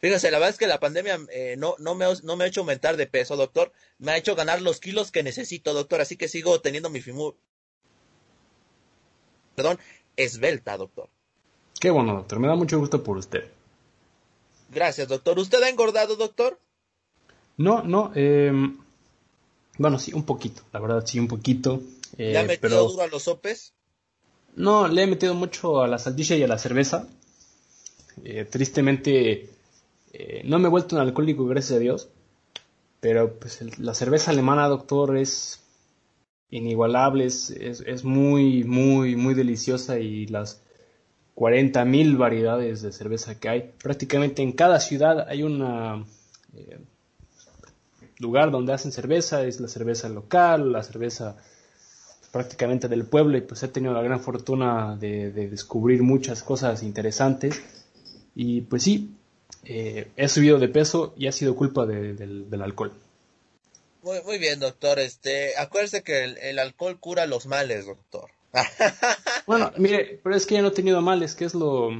fíjese, la verdad es que la pandemia eh, no, no, me, no me ha hecho aumentar de peso, doctor. Me ha hecho ganar los kilos que necesito, doctor. Así que sigo teniendo mi figura. Perdón, esbelta, doctor. Qué bueno, doctor. Me da mucho gusto por usted. Gracias, doctor. ¿Usted ha engordado, doctor? No, no. Eh, bueno, sí, un poquito. La verdad, sí, un poquito. Eh, ¿Le ha metido duro a los sopes? No, le he metido mucho a la salchicha y a la cerveza. Eh, tristemente eh, no me he vuelto un alcohólico, gracias a Dios. Pero pues la cerveza alemana, doctor, es inigualable, es, es, muy, muy, muy deliciosa y las 40.000 variedades de cerveza que hay. Prácticamente en cada ciudad hay un eh, lugar donde hacen cerveza, es la cerveza local, la cerveza prácticamente del pueblo y pues he tenido la gran fortuna de descubrir muchas cosas interesantes y pues sí, eh, he subido de peso y ha sido culpa del, alcohol. Muy, muy bien, doctor. Este, acuérdese que el, alcohol cura los males, doctor. (laughs) bueno, mire, pero es que ya no he tenido males, que es lo,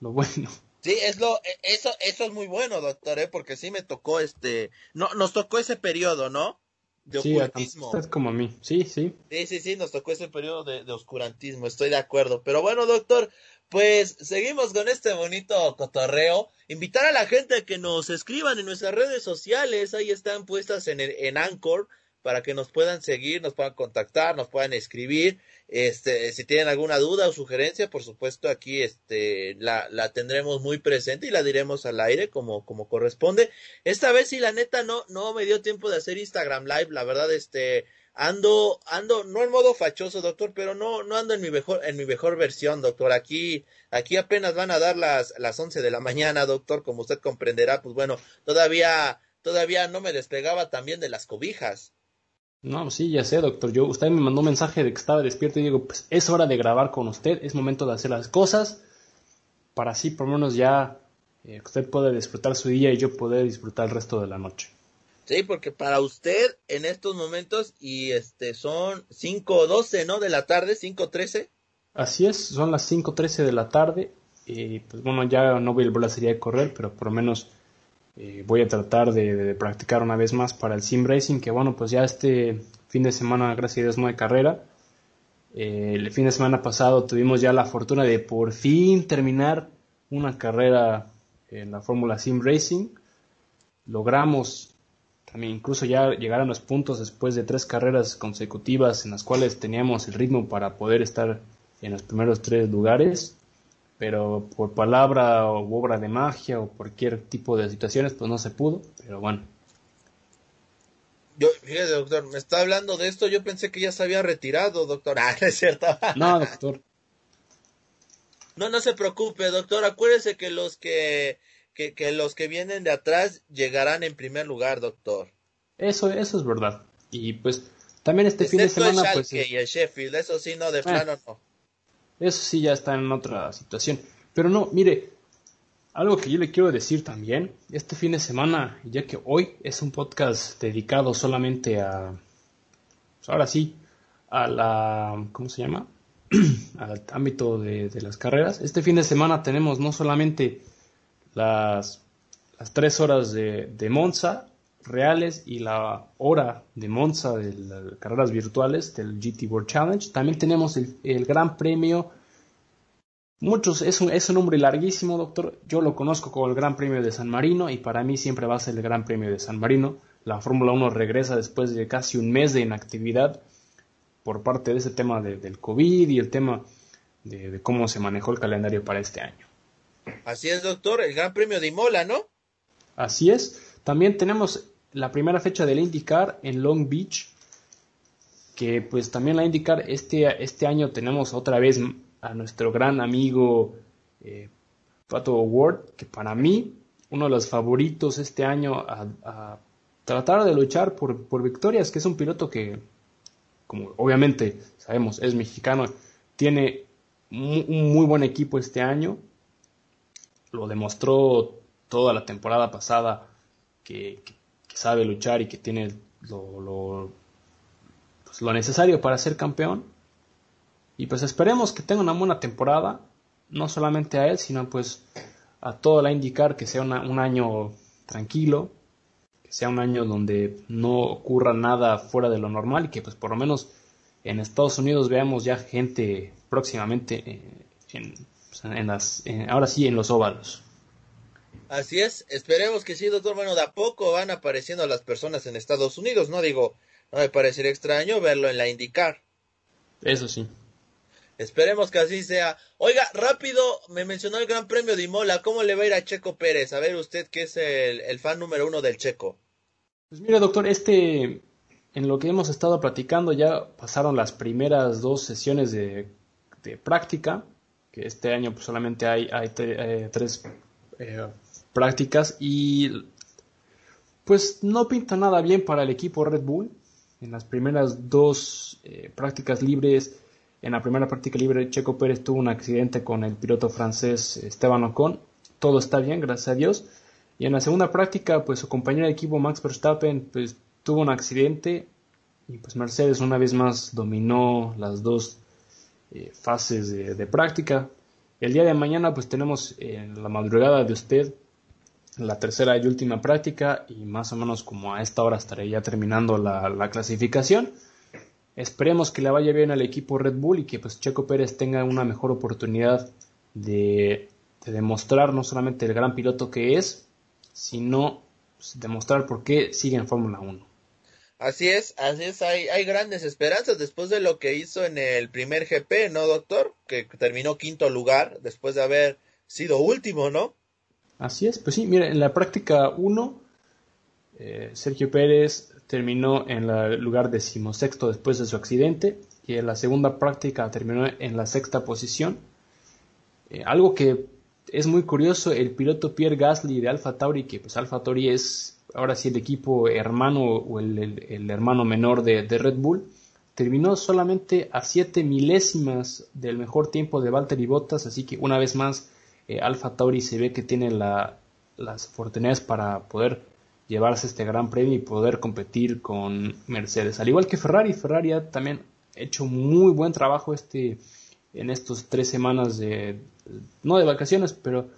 lo bueno. Sí, es lo, e, eso, eso es muy bueno, doctor, ¿eh? porque sí me tocó este, no, nos tocó ese periodo, ¿no? De sí, ocultismo. como a mí, sí, sí. Sí, sí, sí, nos tocó ese periodo de, de oscurantismo, estoy de acuerdo. Pero bueno, doctor, pues seguimos con este bonito cotorreo. Invitar a la gente que nos escriban en nuestras redes sociales, ahí están puestas en, en Anchor para que nos puedan seguir, nos puedan contactar, nos puedan escribir. Este, si tienen alguna duda o sugerencia, por supuesto, aquí este, la, la tendremos muy presente y la diremos al aire como, como corresponde. Esta vez sí, la neta, no, no me dio tiempo de hacer Instagram Live, la verdad, este, ando, ando, no en modo fachoso, doctor, pero no, no ando en mi mejor, en mi mejor versión, doctor. Aquí, aquí apenas van a dar las, las once de la mañana, doctor, como usted comprenderá, pues bueno, todavía, todavía no me despegaba también de las cobijas. No, sí, ya sé, doctor. Yo, usted me mandó un mensaje de que estaba despierto y digo, pues es hora de grabar con usted, es momento de hacer las cosas para así por lo menos ya eh, usted pueda disfrutar su día y yo poder disfrutar el resto de la noche. Sí, porque para usted en estos momentos y este son 5.12, ¿no? De la tarde, 5.13. Así es, son las 5.13 de la tarde. Y pues bueno, ya no voy a volver a serie de correr, pero por lo menos eh, voy a tratar de, practicar una vez más para el sim racing, que bueno, pues ya este fin de semana, gracias a Dios, no hay carrera. Eh, el fin de semana pasado tuvimos ya la fortuna de por fin terminar una carrera en la Fórmula Sim Racing. Logramos también incluso ya llegar a los puntos después de tres carreras consecutivas en las cuales teníamos el ritmo para poder estar en los primeros tres lugares. Pero por palabra o obra de magia o cualquier tipo de situaciones, pues no se pudo, pero bueno. Yo, fíjese, doctor, me está hablando de esto, yo pensé que ya se había retirado, doctor. (laughs) Ah, es cierto. No, doctor. No, no se preocupe, doctor, acuérdese que los que, que, que los que vienen de atrás llegarán en primer lugar, doctor. Eso, eso es verdad. Y pues también este fin de semana, el pues. y el Sheffield, eso sí, no, de plano no. Eso sí ya está en otra situación. Pero no, mire, algo que yo le quiero decir también, este fin de semana, ya que hoy es un podcast dedicado solamente a, pues ahora sí, a la, ¿cómo se llama? (clears throat) al ámbito de, las carreras. Este fin de semana tenemos no solamente las, las tres horas de, de Monza reales y la hora de Monza de las carreras virtuales del GT World Challenge. También tenemos el, Gran Premio. Muchos, es un, es un nombre larguísimo, doctor. Yo lo conozco como el Gran Premio de San Marino y para mí siempre va a ser el Gran Premio de San Marino. La Fórmula 1 regresa después de casi un mes de inactividad por parte de ese tema del COVID y el tema de, de cómo se manejó el calendario para este año. Así es, doctor, el Gran Premio de Imola, ¿no? Así es. También tenemos la primera fecha del IndyCar en Long Beach, que pues también la IndyCar este, este año tenemos otra vez a nuestro gran amigo eh, Pato Ward, que para mí uno de los favoritos este año a, tratar de luchar por, por, victorias, que es un piloto que, como obviamente sabemos, es mexicano, tiene un muy buen equipo este año, lo demostró toda la temporada pasada que, sabe luchar y que tiene lo, pues, lo, necesario para ser campeón. Y pues esperemos que tenga una buena temporada, no solamente a él, sino pues a todo la indicar que sea un año tranquilo, que sea un año donde no ocurra nada fuera de lo normal y que pues por lo menos en Estados Unidos veamos ya gente próximamente eh, en, pues, en las, ahora sí en los óvalos. Así es, esperemos que sí, doctor. Bueno, de a poco van apareciendo las personas en Estados Unidos, ¿no? Digo, no me parecería extraño verlo en la IndyCar. Eso sí. Esperemos que así sea. Oiga, rápido, me mencionó el Gran Premio de Imola. ¿Cómo le va a ir a Checo Pérez? A ver, usted que es el, fan número uno del Checo. Pues mire, doctor, este, en lo que hemos estado platicando, ya pasaron las primeras dos sesiones de, práctica, que este año pues solamente hay, hay eh, tres eh, prácticas y pues no pinta nada bien para el equipo Red Bull. En las primeras dos eh, prácticas libres, en la primera práctica libre Checo Pérez tuvo un accidente con el piloto francés Esteban Ocon. Todo está bien, gracias a Dios. Y en la segunda práctica, pues su compañero de equipo Max Verstappen pues, tuvo un accidente y pues Mercedes una vez más dominó las dos eh, fases de, práctica. El día de mañana pues tenemos en la madrugada de usted la tercera y última práctica y más o menos como a esta hora estaré ya terminando la, clasificación. Esperemos que le vaya bien al equipo Red Bull y que pues Checo Pérez tenga una mejor oportunidad de, demostrar no solamente el gran piloto que es, sino pues, demostrar por qué sigue en Fórmula 1. Así es, así es, hay, hay grandes esperanzas después de lo que hizo en el primer GP, ¿no, doctor? Que terminó quinto lugar después de haber sido último, ¿no? Así es, pues sí, mira, en la práctica 1, eh, Sergio Pérez terminó en el lugar decimosexto después de su accidente y en la segunda práctica terminó en la sexta posición. Eh, algo que es muy curioso, el piloto Pierre Gasly de Alfa Tauri, que pues Alfa Tauri es ahora sí el equipo hermano o el, hermano menor de, de, Red Bull, terminó solamente a siete milésimas del mejor tiempo de Valtteri Bottas, así que una vez más eh, Alfa Tauri se ve que tiene las oportunidades para poder llevarse este gran premio y poder competir con Mercedes. Al igual que Ferrari, Ferrari ha también hecho muy buen trabajo este en estos tres semanas de no de vacaciones, pero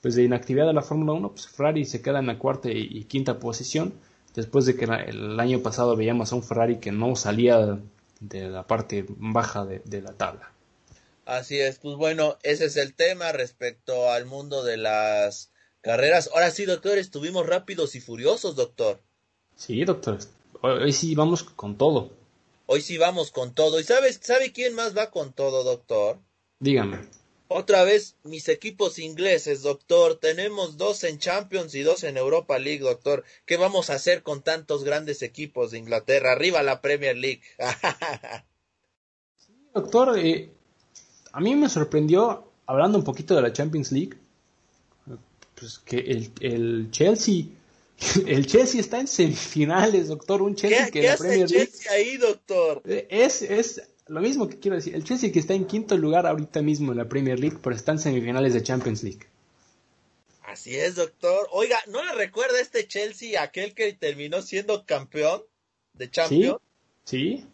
pues de inactividad de la Fórmula 1, pues Ferrari se queda en la cuarta y, quinta posición después de que el año pasado veíamos a un Ferrari que no salía de la parte baja de la tabla. Así es, pues bueno, ese es el tema respecto al mundo de las carreras. Ahora sí, doctor, estuvimos rápidos y furiosos, doctor. Sí, doctor. Hoy sí vamos con todo. Hoy sí vamos con todo. ¿Y sabes, sabe quién más va con todo, doctor? Dígame. Otra vez mis equipos ingleses, doctor. Tenemos dos en Champions y dos en Europa League, doctor. ¿Qué vamos a hacer con tantos grandes equipos de Inglaterra? Arriba la Premier League. (laughs) sí, doctor, eh, a mí me sorprendió, hablando un poquito de la Champions League, pues que el, el Chelsea (laughs) el Chelsea está en semifinales, doctor. Un Chelsea que ¿qué la Premier League. Chelsea ahí, doctor? Es, es lo mismo que quiero decir. El Chelsea que está en quinto lugar ahorita mismo en la Premier League, pero está en semifinales de Champions League. Así es, doctor. Oiga, ¿no le recuerda este Chelsea aquel que terminó siendo campeón de Champions? Sí. ¿Sí?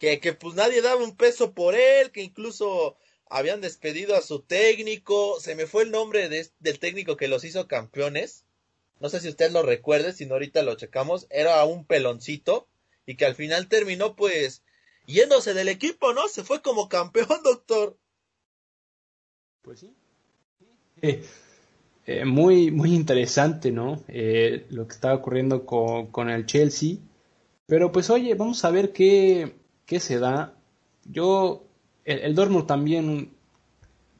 Que, que pues nadie daba un peso por él, que incluso habían despedido a su técnico. Se me fue el nombre de, del técnico que los hizo campeones no sé si usted lo recuerde, si no ahorita lo checamos, era un peloncito y que al final terminó pues yéndose del equipo, ¿no? Se fue como campeón, (laughs) doctor. Pues sí. Eh, eh, muy, muy interesante, ¿no? Eh, lo que estaba ocurriendo con, con, el Chelsea. Pero pues oye, vamos a ver qué, qué se da. Yo, el, el Dortmund también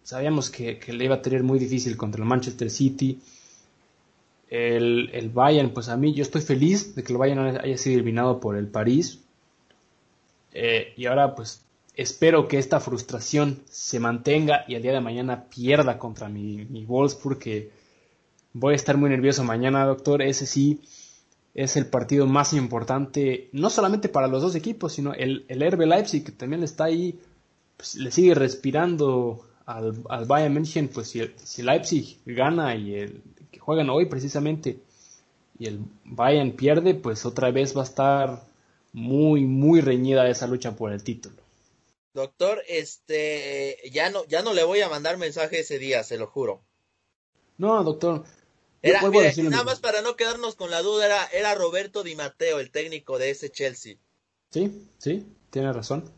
sabíamos que, que le iba a tener muy difícil contra el Manchester City el, el, Bayern, pues a mí yo estoy feliz de que el Bayern haya sido eliminado por el París. Eh, y ahora pues espero que esta frustración se mantenga y el día de mañana pierda contra mi, mi Wolfsburg, que voy a estar muy nervioso mañana, doctor. Ese sí es el partido más importante, no solamente para los dos equipos, sino el, el Herbe Leipzig, que también está ahí, pues, le sigue respirando al, al Bayern München, pues si, si Leipzig gana y el, que juegan hoy precisamente y el Bayern pierde, pues otra vez va a estar muy, muy reñida esa lucha por el título. Doctor, este, ya no, ya no le voy a mandar mensaje ese día, se lo juro. No, doctor. Era, mire, nada más para no quedarnos con la duda, era, era Roberto Di Matteo, el técnico de ese Chelsea. Sí, sí, tiene razón.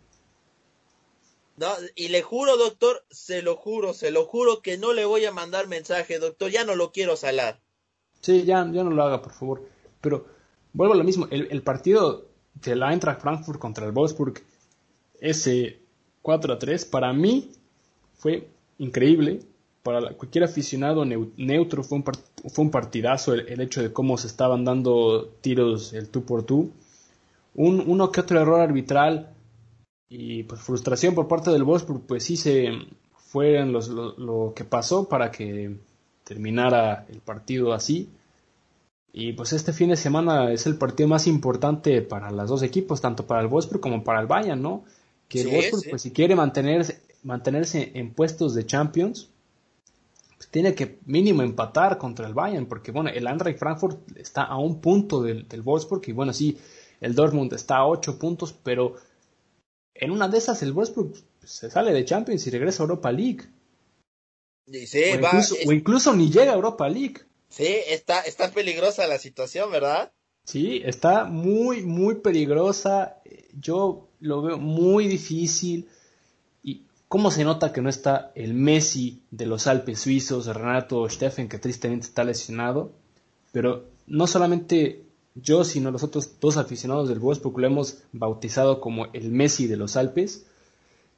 No, y le juro, doctor, se lo juro, se lo juro que no le voy a mandar mensaje, doctor, ya no lo quiero salar. Sí, ya, ya no lo haga, por favor. Pero vuelvo a lo mismo, el, el partido de la Eintracht Frankfurt contra el Wolfsburg, ese 4 a 3, para mí fue increíble. Para cualquier aficionado neutro fue un, fue un partidazo el, el, hecho de cómo se estaban dando tiros el tú por tú. Un, uno que otro error arbitral y pues frustración por parte del Wolfsburg, pues sí se fue los, lo, lo, que pasó para que terminara el partido así. Y pues este fin de semana es el partido más importante para los dos equipos, tanto para el Wolfsburg como para el Bayern, ¿no? Que el sí, Wolfsburg, sí. pues si quiere mantenerse, mantenerse en puestos de Champions, tiene que mínimo empatar contra el Bayern, porque bueno, el Eintracht Frankfurt está a un punto del, del Wolfsburg y bueno, sí, el Dortmund está a ocho puntos, pero en una de esas el Wolfsburg se sale de Champions y regresa a Europa League. Sí, o, incluso, va, o, incluso, ni llega a Europa League. Sí, está, está peligrosa la situación, ¿verdad? Sí, está muy, muy peligrosa. Yo lo veo muy difícil. Cómo se nota que no está el Messi de los Alpes suizos, Renato Steffen, que tristemente está lesionado. Pero no solamente yo, sino los otros dos aficionados del Wolfsburg lo hemos bautizado como el Messi de los Alpes,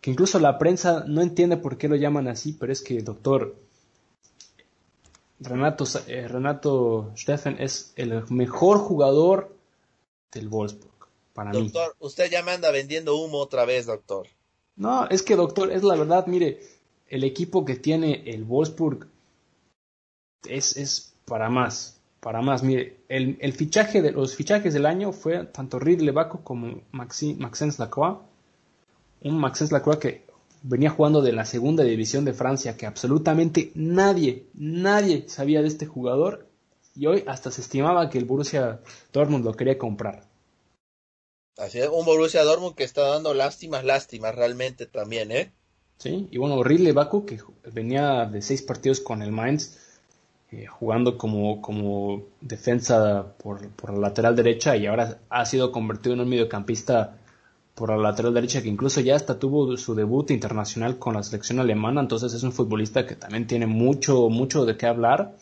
que incluso la prensa no entiende por qué lo llaman así, pero es que, doctor, Renato, eh, Steffen es el mejor jugador del Wolfsburg, para mí. Doctor, usted ya me anda vendiendo humo otra vez, doctor. No, es que, doctor, es la verdad, mire, el equipo que tiene el Wolfsburg es, es para más para más. Mire, el, el, fichaje de los fichajes del año fue tanto Ridley Baco como Maxi, Maxence Lacroix. Un Maxence Lacroix que venía jugando de la segunda división de Francia, que absolutamente nadie, nadie sabía de este jugador. Y hoy hasta se estimaba que el Borussia Dortmund lo quería comprar. Así es, un Borussia Dortmund que está dando lástimas, lástimas realmente también, ¿eh? Sí, y bueno, Ridley Baco, que venía de seis partidos con el Mainz, eh, jugando como, como defensa por, por, la lateral derecha y ahora ha sido convertido en un mediocampista por la lateral derecha que incluso ya hasta tuvo su debut internacional con la selección alemana, entonces es un futbolista que también tiene mucho, mucho de qué hablar.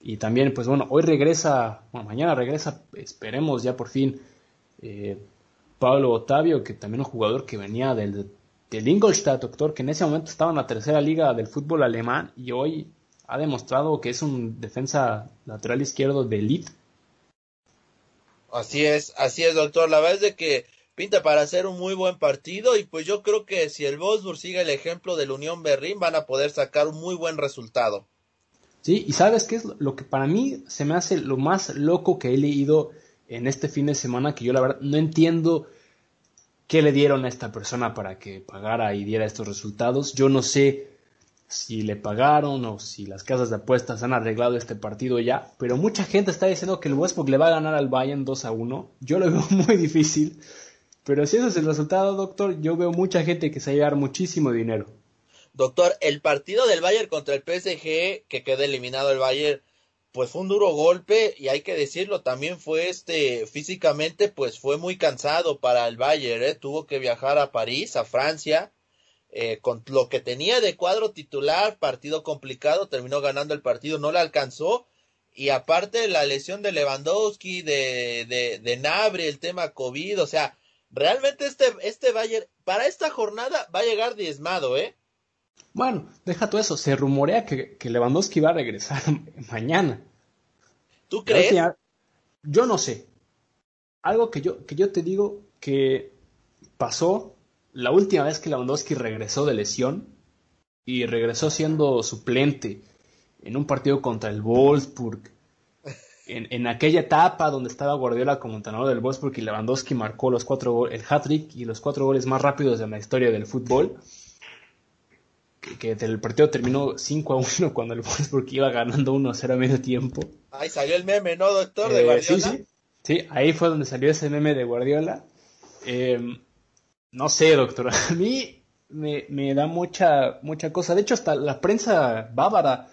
Y también, pues bueno, hoy regresa, bueno, mañana regresa, esperemos ya por fin, eh, Pablo Otavio, que también un jugador que venía del, del Ingolstadt, doctor, que en ese momento estaba en la tercera liga del fútbol alemán y hoy ha demostrado que es un defensa lateral izquierdo de elite. Así es, así es, doctor. La verdad es de que pinta para hacer un muy buen partido y pues yo creo que si el Wolfsburg sigue el ejemplo del Unión Berlín van a poder sacar un muy buen resultado. Sí, y sabes qué es lo que para mí se me hace lo más loco que he leído en este fin de semana que yo la verdad no entiendo qué le dieron a esta persona para que pagara y diera estos resultados. Yo no sé si le pagaron o si las casas de apuestas han arreglado este partido ya, pero mucha gente está diciendo que el Westbrook le va a ganar al Bayern 2 a 1. Yo lo (laughs) veo muy difícil, pero si ese es el resultado, doctor, yo veo mucha gente que se va a llevar muchísimo dinero. Doctor, el partido del Bayern contra el PSG, que queda eliminado el Bayern, pues fue un duro golpe y hay que decirlo, también fue este físicamente pues fue muy cansado para el Bayern, ¿eh? tuvo que viajar a París, a Francia, eh, con lo que tenía de cuadro titular, partido complicado, terminó ganando el partido, no le alcanzó y aparte la lesión de Lewandowski, de, de, de Nabri, el tema COVID, o sea, realmente este, este Bayern para esta jornada va a llegar diezmado, ¿eh? Bueno, deja todo eso. Se rumorea que, que Lewandowski va a regresar (laughs) mañana. ¿Tú crees? yo no sé. Algo que yo, que yo te digo que pasó la última vez que Lewandowski regresó de lesión y regresó siendo suplente en un partido contra el Wolfsburg. En, en, aquella etapa donde estaba Guardiola como entrenador del Wolfsburg y Lewandowski marcó los cuatro el hat-trick y los cuatro goles más rápidos de la historia del fútbol que, el partido terminó 5 a 1 cuando el Wolfsburg iba ganando 1 a 0 a medio tiempo. Ahí salió el meme, ¿no, doctor? De eh, Guardiola. Sí, sí. sí, ahí fue donde salió ese meme de Guardiola. Em, no sé, doctor, (laughs) a mí me, me, da mucha, mucha cosa. De hecho, hasta la prensa bávara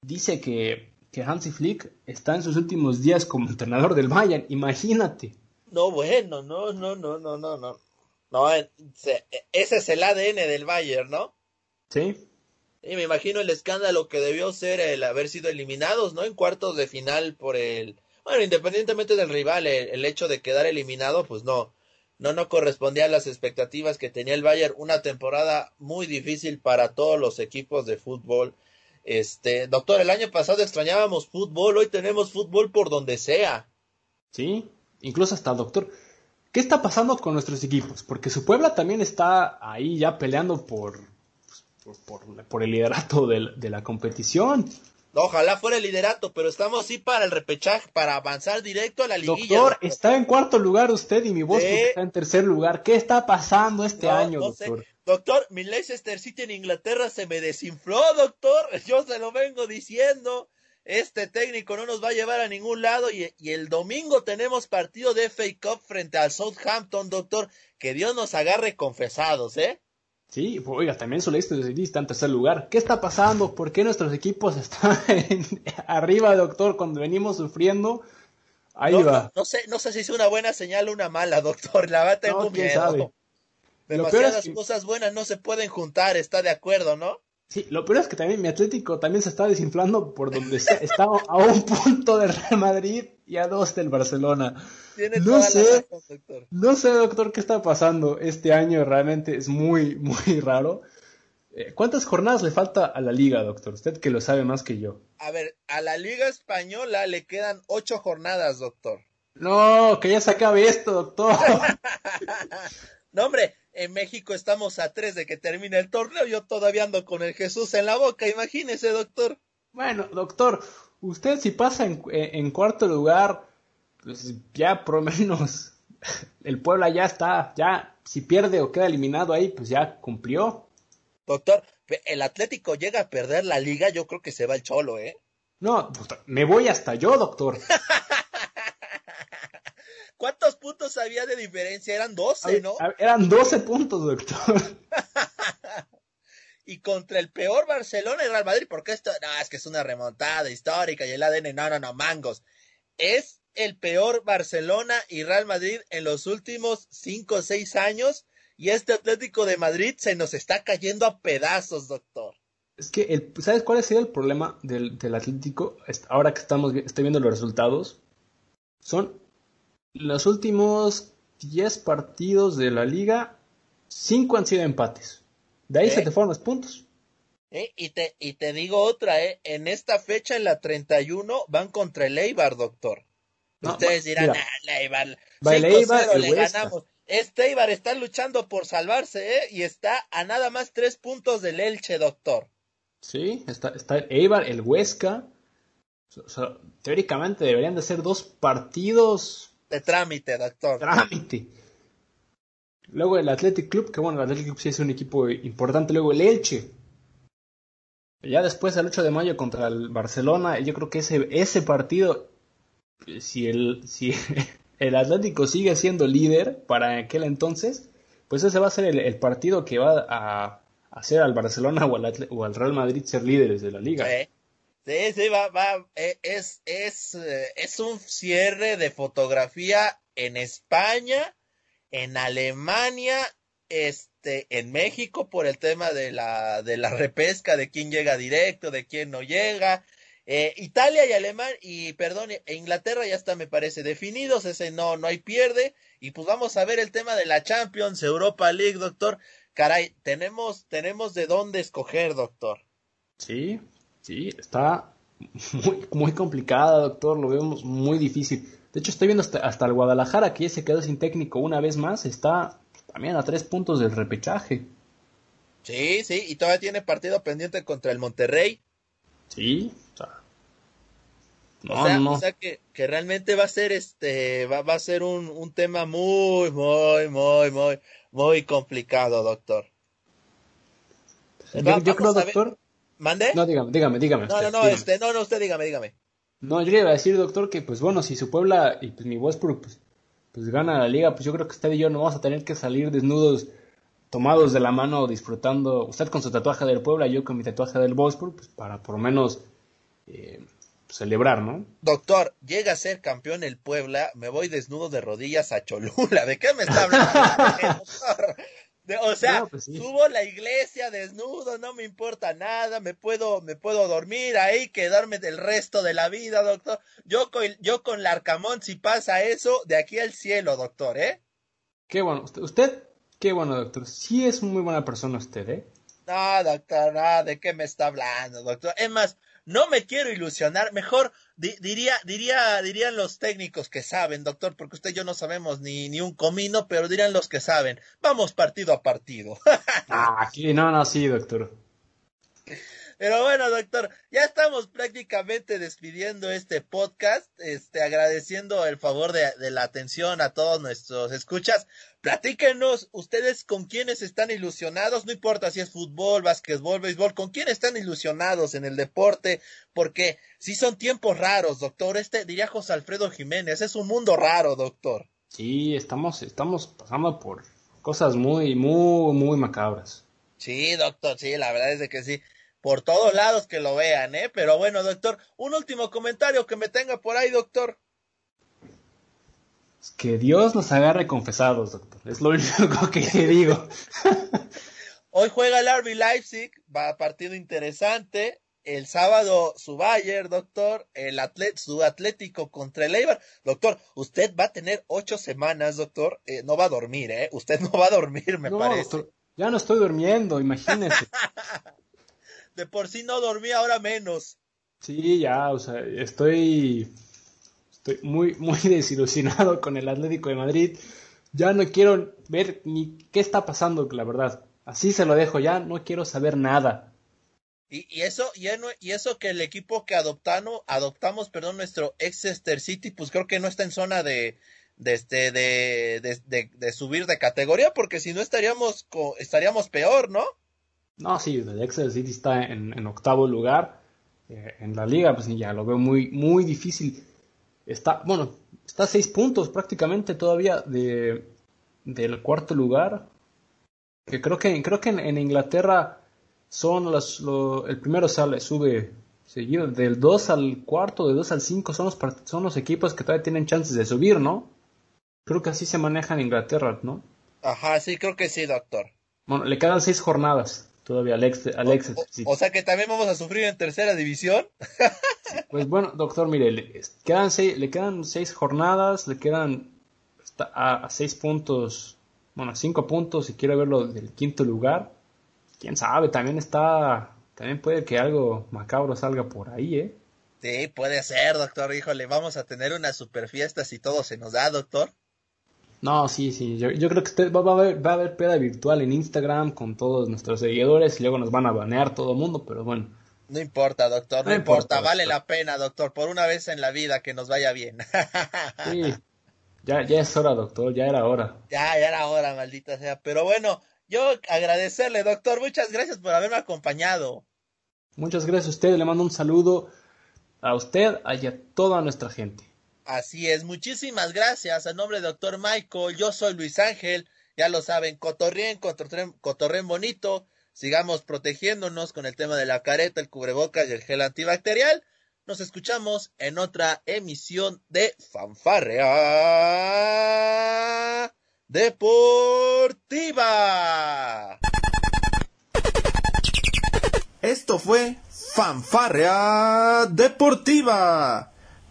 dice que, que Hansi Flick está en sus últimos días como entrenador del Bayern. Imagínate. No, bueno, no, no, no, no, no, no. No, ese es el ADN del Bayern, ¿no? Sí. Y me imagino el escándalo que debió ser el haber sido eliminados, ¿no? En cuartos de final por el... Bueno, independientemente del rival, el, hecho de quedar eliminado, pues no, no, no correspondía a las expectativas que tenía el Bayern. Una temporada muy difícil para todos los equipos de fútbol. Este, doctor, el año pasado extrañábamos fútbol, hoy tenemos fútbol por donde sea. Sí, incluso hasta doctor. ¿Qué está pasando con nuestros equipos? Porque su Puebla también está ahí ya peleando por, por, el liderato de, la competición. Ojalá fuera el liderato, pero estamos sí para el repechaje, para avanzar directo a la liguilla. Doctor, está en cuarto lugar usted y mi voz está en tercer lugar. ¿Qué está pasando este año, doctor? Doctor, mi Leicester City en Inglaterra se me desinfló, doctor. (laughs) Yo se lo vengo diciendo. Este técnico no nos va a llevar a ningún lado y, y el domingo tenemos partido de FA Cup frente al Southampton, doctor. Que Dios nos agarre confesados, ¿eh? Sí, oiga, también Leicester City está en tercer lugar. ¿Qué está pasando? ¿Por qué nuestros equipos están (laughs) arriba, doctor, cuando venimos sufriendo? Ahí va. No, sé, no sé si es una buena señal o una mala, (laughs) doctor. La verdad tengo miedo. Demasiadas cosas buenas no se pueden juntar, está de acuerdo, ¿no? Sí, lo peor es que también mi Atlético también se está desinflando por donde está, (laughs) está a un punto del Real Madrid y a dos del Barcelona. no sé, doctor. no sé, doctor, qué está pasando este año. Realmente es muy, (laughs) muy raro. Eh, ¿Cuántas jornadas le falta a la liga, doctor? Usted que lo sabe más que yo. A ver, a la liga española le quedan ocho jornadas, doctor. No, que ya se acabe esto, doctor. (laughs) no, hombre, en México estamos a tres de que termine el torneo. Yo todavía ando con el Jesús en la boca, imagínese, doctor. Bueno, doctor, usted si pasa en, cuarto lugar, pues ya por lo (laughs) menos el Puebla ya está, ya si pierde o queda eliminado ahí, pues ya cumplió. Doctor, el Atlético llega a perder la liga, yo creo que se va el cholo, ¿eh? No, me voy hasta yo, doctor. (laughs) ¿Cuántos puntos había de diferencia? Eran 12, ¿no? Eran 12 puntos, doctor. (laughs) y contra el peor Barcelona y Real Madrid, porque esto, no, es que es una remontada histórica y el ADN, no, no, no, mangos. Es el peor Barcelona y Real Madrid en los últimos 5 o 6 años y este Atlético de Madrid se nos está cayendo a pedazos, doctor. Es que, el, ¿sabes cuál ha sido el problema del, Atlético? Ahora que estamos, estoy viendo los resultados, son los últimos 10 partidos de la liga, cinco han sido empates. De ahí se te fueron los puntos. ¿Eh? Y, te, y te digo otra, ¿eh? en esta fecha, en la 31, van contra el Eibar, doctor. Ustedes dirán, ah, Eibar, el Eibar le ganamos. Este Eibar está luchando por salvarse, ¿eh? Y está a nada más tres puntos del Elche, doctor. Sí, está, está el Eibar, el Huesca. teóricamente deberían de ser dos partidos... De trámite, doctor. Trámite. Luego el Athletic Club, que bueno, el Athletic Club sí es un equipo importante. Luego el Elche. Ya después, el 8 de mayo contra el Barcelona, yo creo que ese, ese partido, si el, si (laughs) el Atlético sigue siendo líder para aquel entonces, pues ese va a ser el, partido que va a hacer al Barcelona o al, o al, Real Madrid ser líderes de la liga. Sí, sí, va, va, e, es, es, eh, es un cierre de fotografía en España, en Alemania, este, en México por el tema de la, de la repesca, de quién llega directo, de quién no llega, eh, Italia y Alemania, y perdón, e Inglaterra ya está, me parece, definidos, ese no, no hay pierde. Y pues vamos a ver el tema de la Champions, Europa League, doctor. Caray, tenemos, tenemos de dónde escoger, doctor. Sí, sí, está muy, muy complicada, doctor, lo vemos muy difícil. De hecho, estoy viendo hasta, hasta el Guadalajara, que ya se quedó sin técnico una vez más, está también a tres puntos del repechaje. Sí, sí, y todavía tiene partido pendiente contra el Monterrey. Sí, o sea, que, que, realmente va a ser este, va, va a ser un, un, tema muy, muy, muy, muy, muy complicado, doctor. Yo, creo, doctor. ¿Mande? No, dígame, dígame, dígame. No, no, no, este, no, no, usted dígame, dígame. No, yo le iba a decir, doctor, que pues bueno, si su Puebla y pues mi Westbrook pues, pues gana la liga, pues yo creo que usted y yo no vamos a tener que salir desnudos, tomados de la mano, disfrutando, usted con su tatuaje del Puebla, yo con mi tatuaje del Wolfsburg, pues para por lo menos eh, celebrar, ¿no? Doctor, llega a ser campeón el Puebla, me voy desnudo de rodillas a Cholula. ¿De qué me está hablando? (laughs) o sea, pues subo la iglesia desnudo, no me importa nada, me puedo, me puedo dormir ahí, quedarme del resto de la vida, doctor. Yo con, yo con Larcamón, si pasa eso, de aquí al cielo, doctor, ¿eh? Qué bueno, usted, usted, qué bueno, doctor. Sí es muy buena persona usted, ¿eh? No, doctor, no, ¿de qué me está hablando, doctor? Es más, no me quiero ilusionar, mejor diría, diría, dirían los técnicos que saben, doctor, porque usted y yo no sabemos ni, ni un comino, pero dirían los que saben, vamos partido a partido. (laughs) ah, aquí no, no, sí, doctor. Pero bueno, doctor, ya estamos prácticamente despidiendo este podcast, este, agradeciendo el favor de, de la atención a todos nuestros escuchas. Platíquenos ustedes con quiénes están ilusionados, no importa si es fútbol, básquetbol, béisbol, con quién están ilusionados en el deporte, porque si son tiempos raros, doctor, este diría José Alfredo Jiménez, es un mundo raro, doctor. Sí, estamos, estamos pasando por cosas muy, muy, muy macabras. Sí, doctor, sí, la verdad es de que sí por todos lados que lo vean, ¿eh? Pero bueno, doctor, un último comentario que me tenga por ahí, doctor. Que Dios nos agarre confesados, doctor. Es lo (laughs) único que le digo. Hoy juega el RB Leipzig, va a partido interesante. El sábado su Bayern, doctor, el atlet, su Atlético contra el Eibar. Doctor, usted va a tener ocho semanas, doctor. Eh, no va a dormir, ¿eh? Usted no va a dormir, me parece. Doctor, ya no estoy durmiendo, imagínese. (laughs) de por sí no dormí, ahora menos. Sí, ya, o sea, estoy, estoy muy, muy (laughs) desilusionado con el Atlético de Madrid. Ya no quiero ver ni qué está pasando, la verdad. Así se lo dejo, ya no quiero saber nada. Y, y eso, y, y, eso que el equipo que adoptamos, adoptamos, perdón, nuestro Exeter City, pues creo que no está en zona de, de, este, de, de, de, subir de categoría, porque si no estaríamos, estaríamos peor, ¿no? No, sí, el Exeter City está en, octavo lugar. Eh, en la liga, pues ya lo veo muy, muy difícil. Está, bueno, está a seis puntos prácticamente todavía de, del cuarto lugar. Que creo que, creo que en, Inglaterra son los, el primero sale, sube seguido. Del 2 al cuarto, del 2 al 5 son los, son los equipos que todavía tienen chances de subir, ¿no? Creo que así se maneja en Inglaterra, ¿no? Ajá, sí, creo que sí, doctor. Bueno, le quedan seis jornadas todavía Alex, Alex o, sea que también vamos a sufrir en tercera división. (laughs) pues bueno, doctor, mire, le quedan seis, le quedan seis jornadas, le quedan a, seis puntos bueno, cinco puntos si quiere verlo del quinto lugar. Quién sabe, también está, también puede que algo macabro salga por ahí, ¿eh? Sí, puede ser, doctor. Híjole, vamos a tener una super fiesta si todo se nos da, doctor. No, sí, sí. Yo, creo que usted va, a haber, va a haber peda virtual en Instagram con todos nuestros seguidores y luego nos van a banear todo el mundo, pero bueno. No importa, doctor, no, importa, vale la pena, doctor, por una vez en la vida que nos vaya bien. (laughs) sí, ya, ya es hora, doctor, ya era hora. Ya, ya era hora, maldita sea. Pero bueno, yo agradecerle, doctor, muchas gracias por haberme acompañado. Muchas gracias a usted, le mando un saludo a usted y a toda nuestra gente. Así es, muchísimas gracias. A nombre de doctor Michael, yo soy Luis Ángel, ya lo saben, cotorrien, cotorren, cotorren bonito sigamos protegiéndonos con el tema de la careta, el cubrebocas y el gel antibacterial. Nos escuchamos en otra emisión de Fanfarrea Deportiva. Esto fue Fanfarrea Deportiva.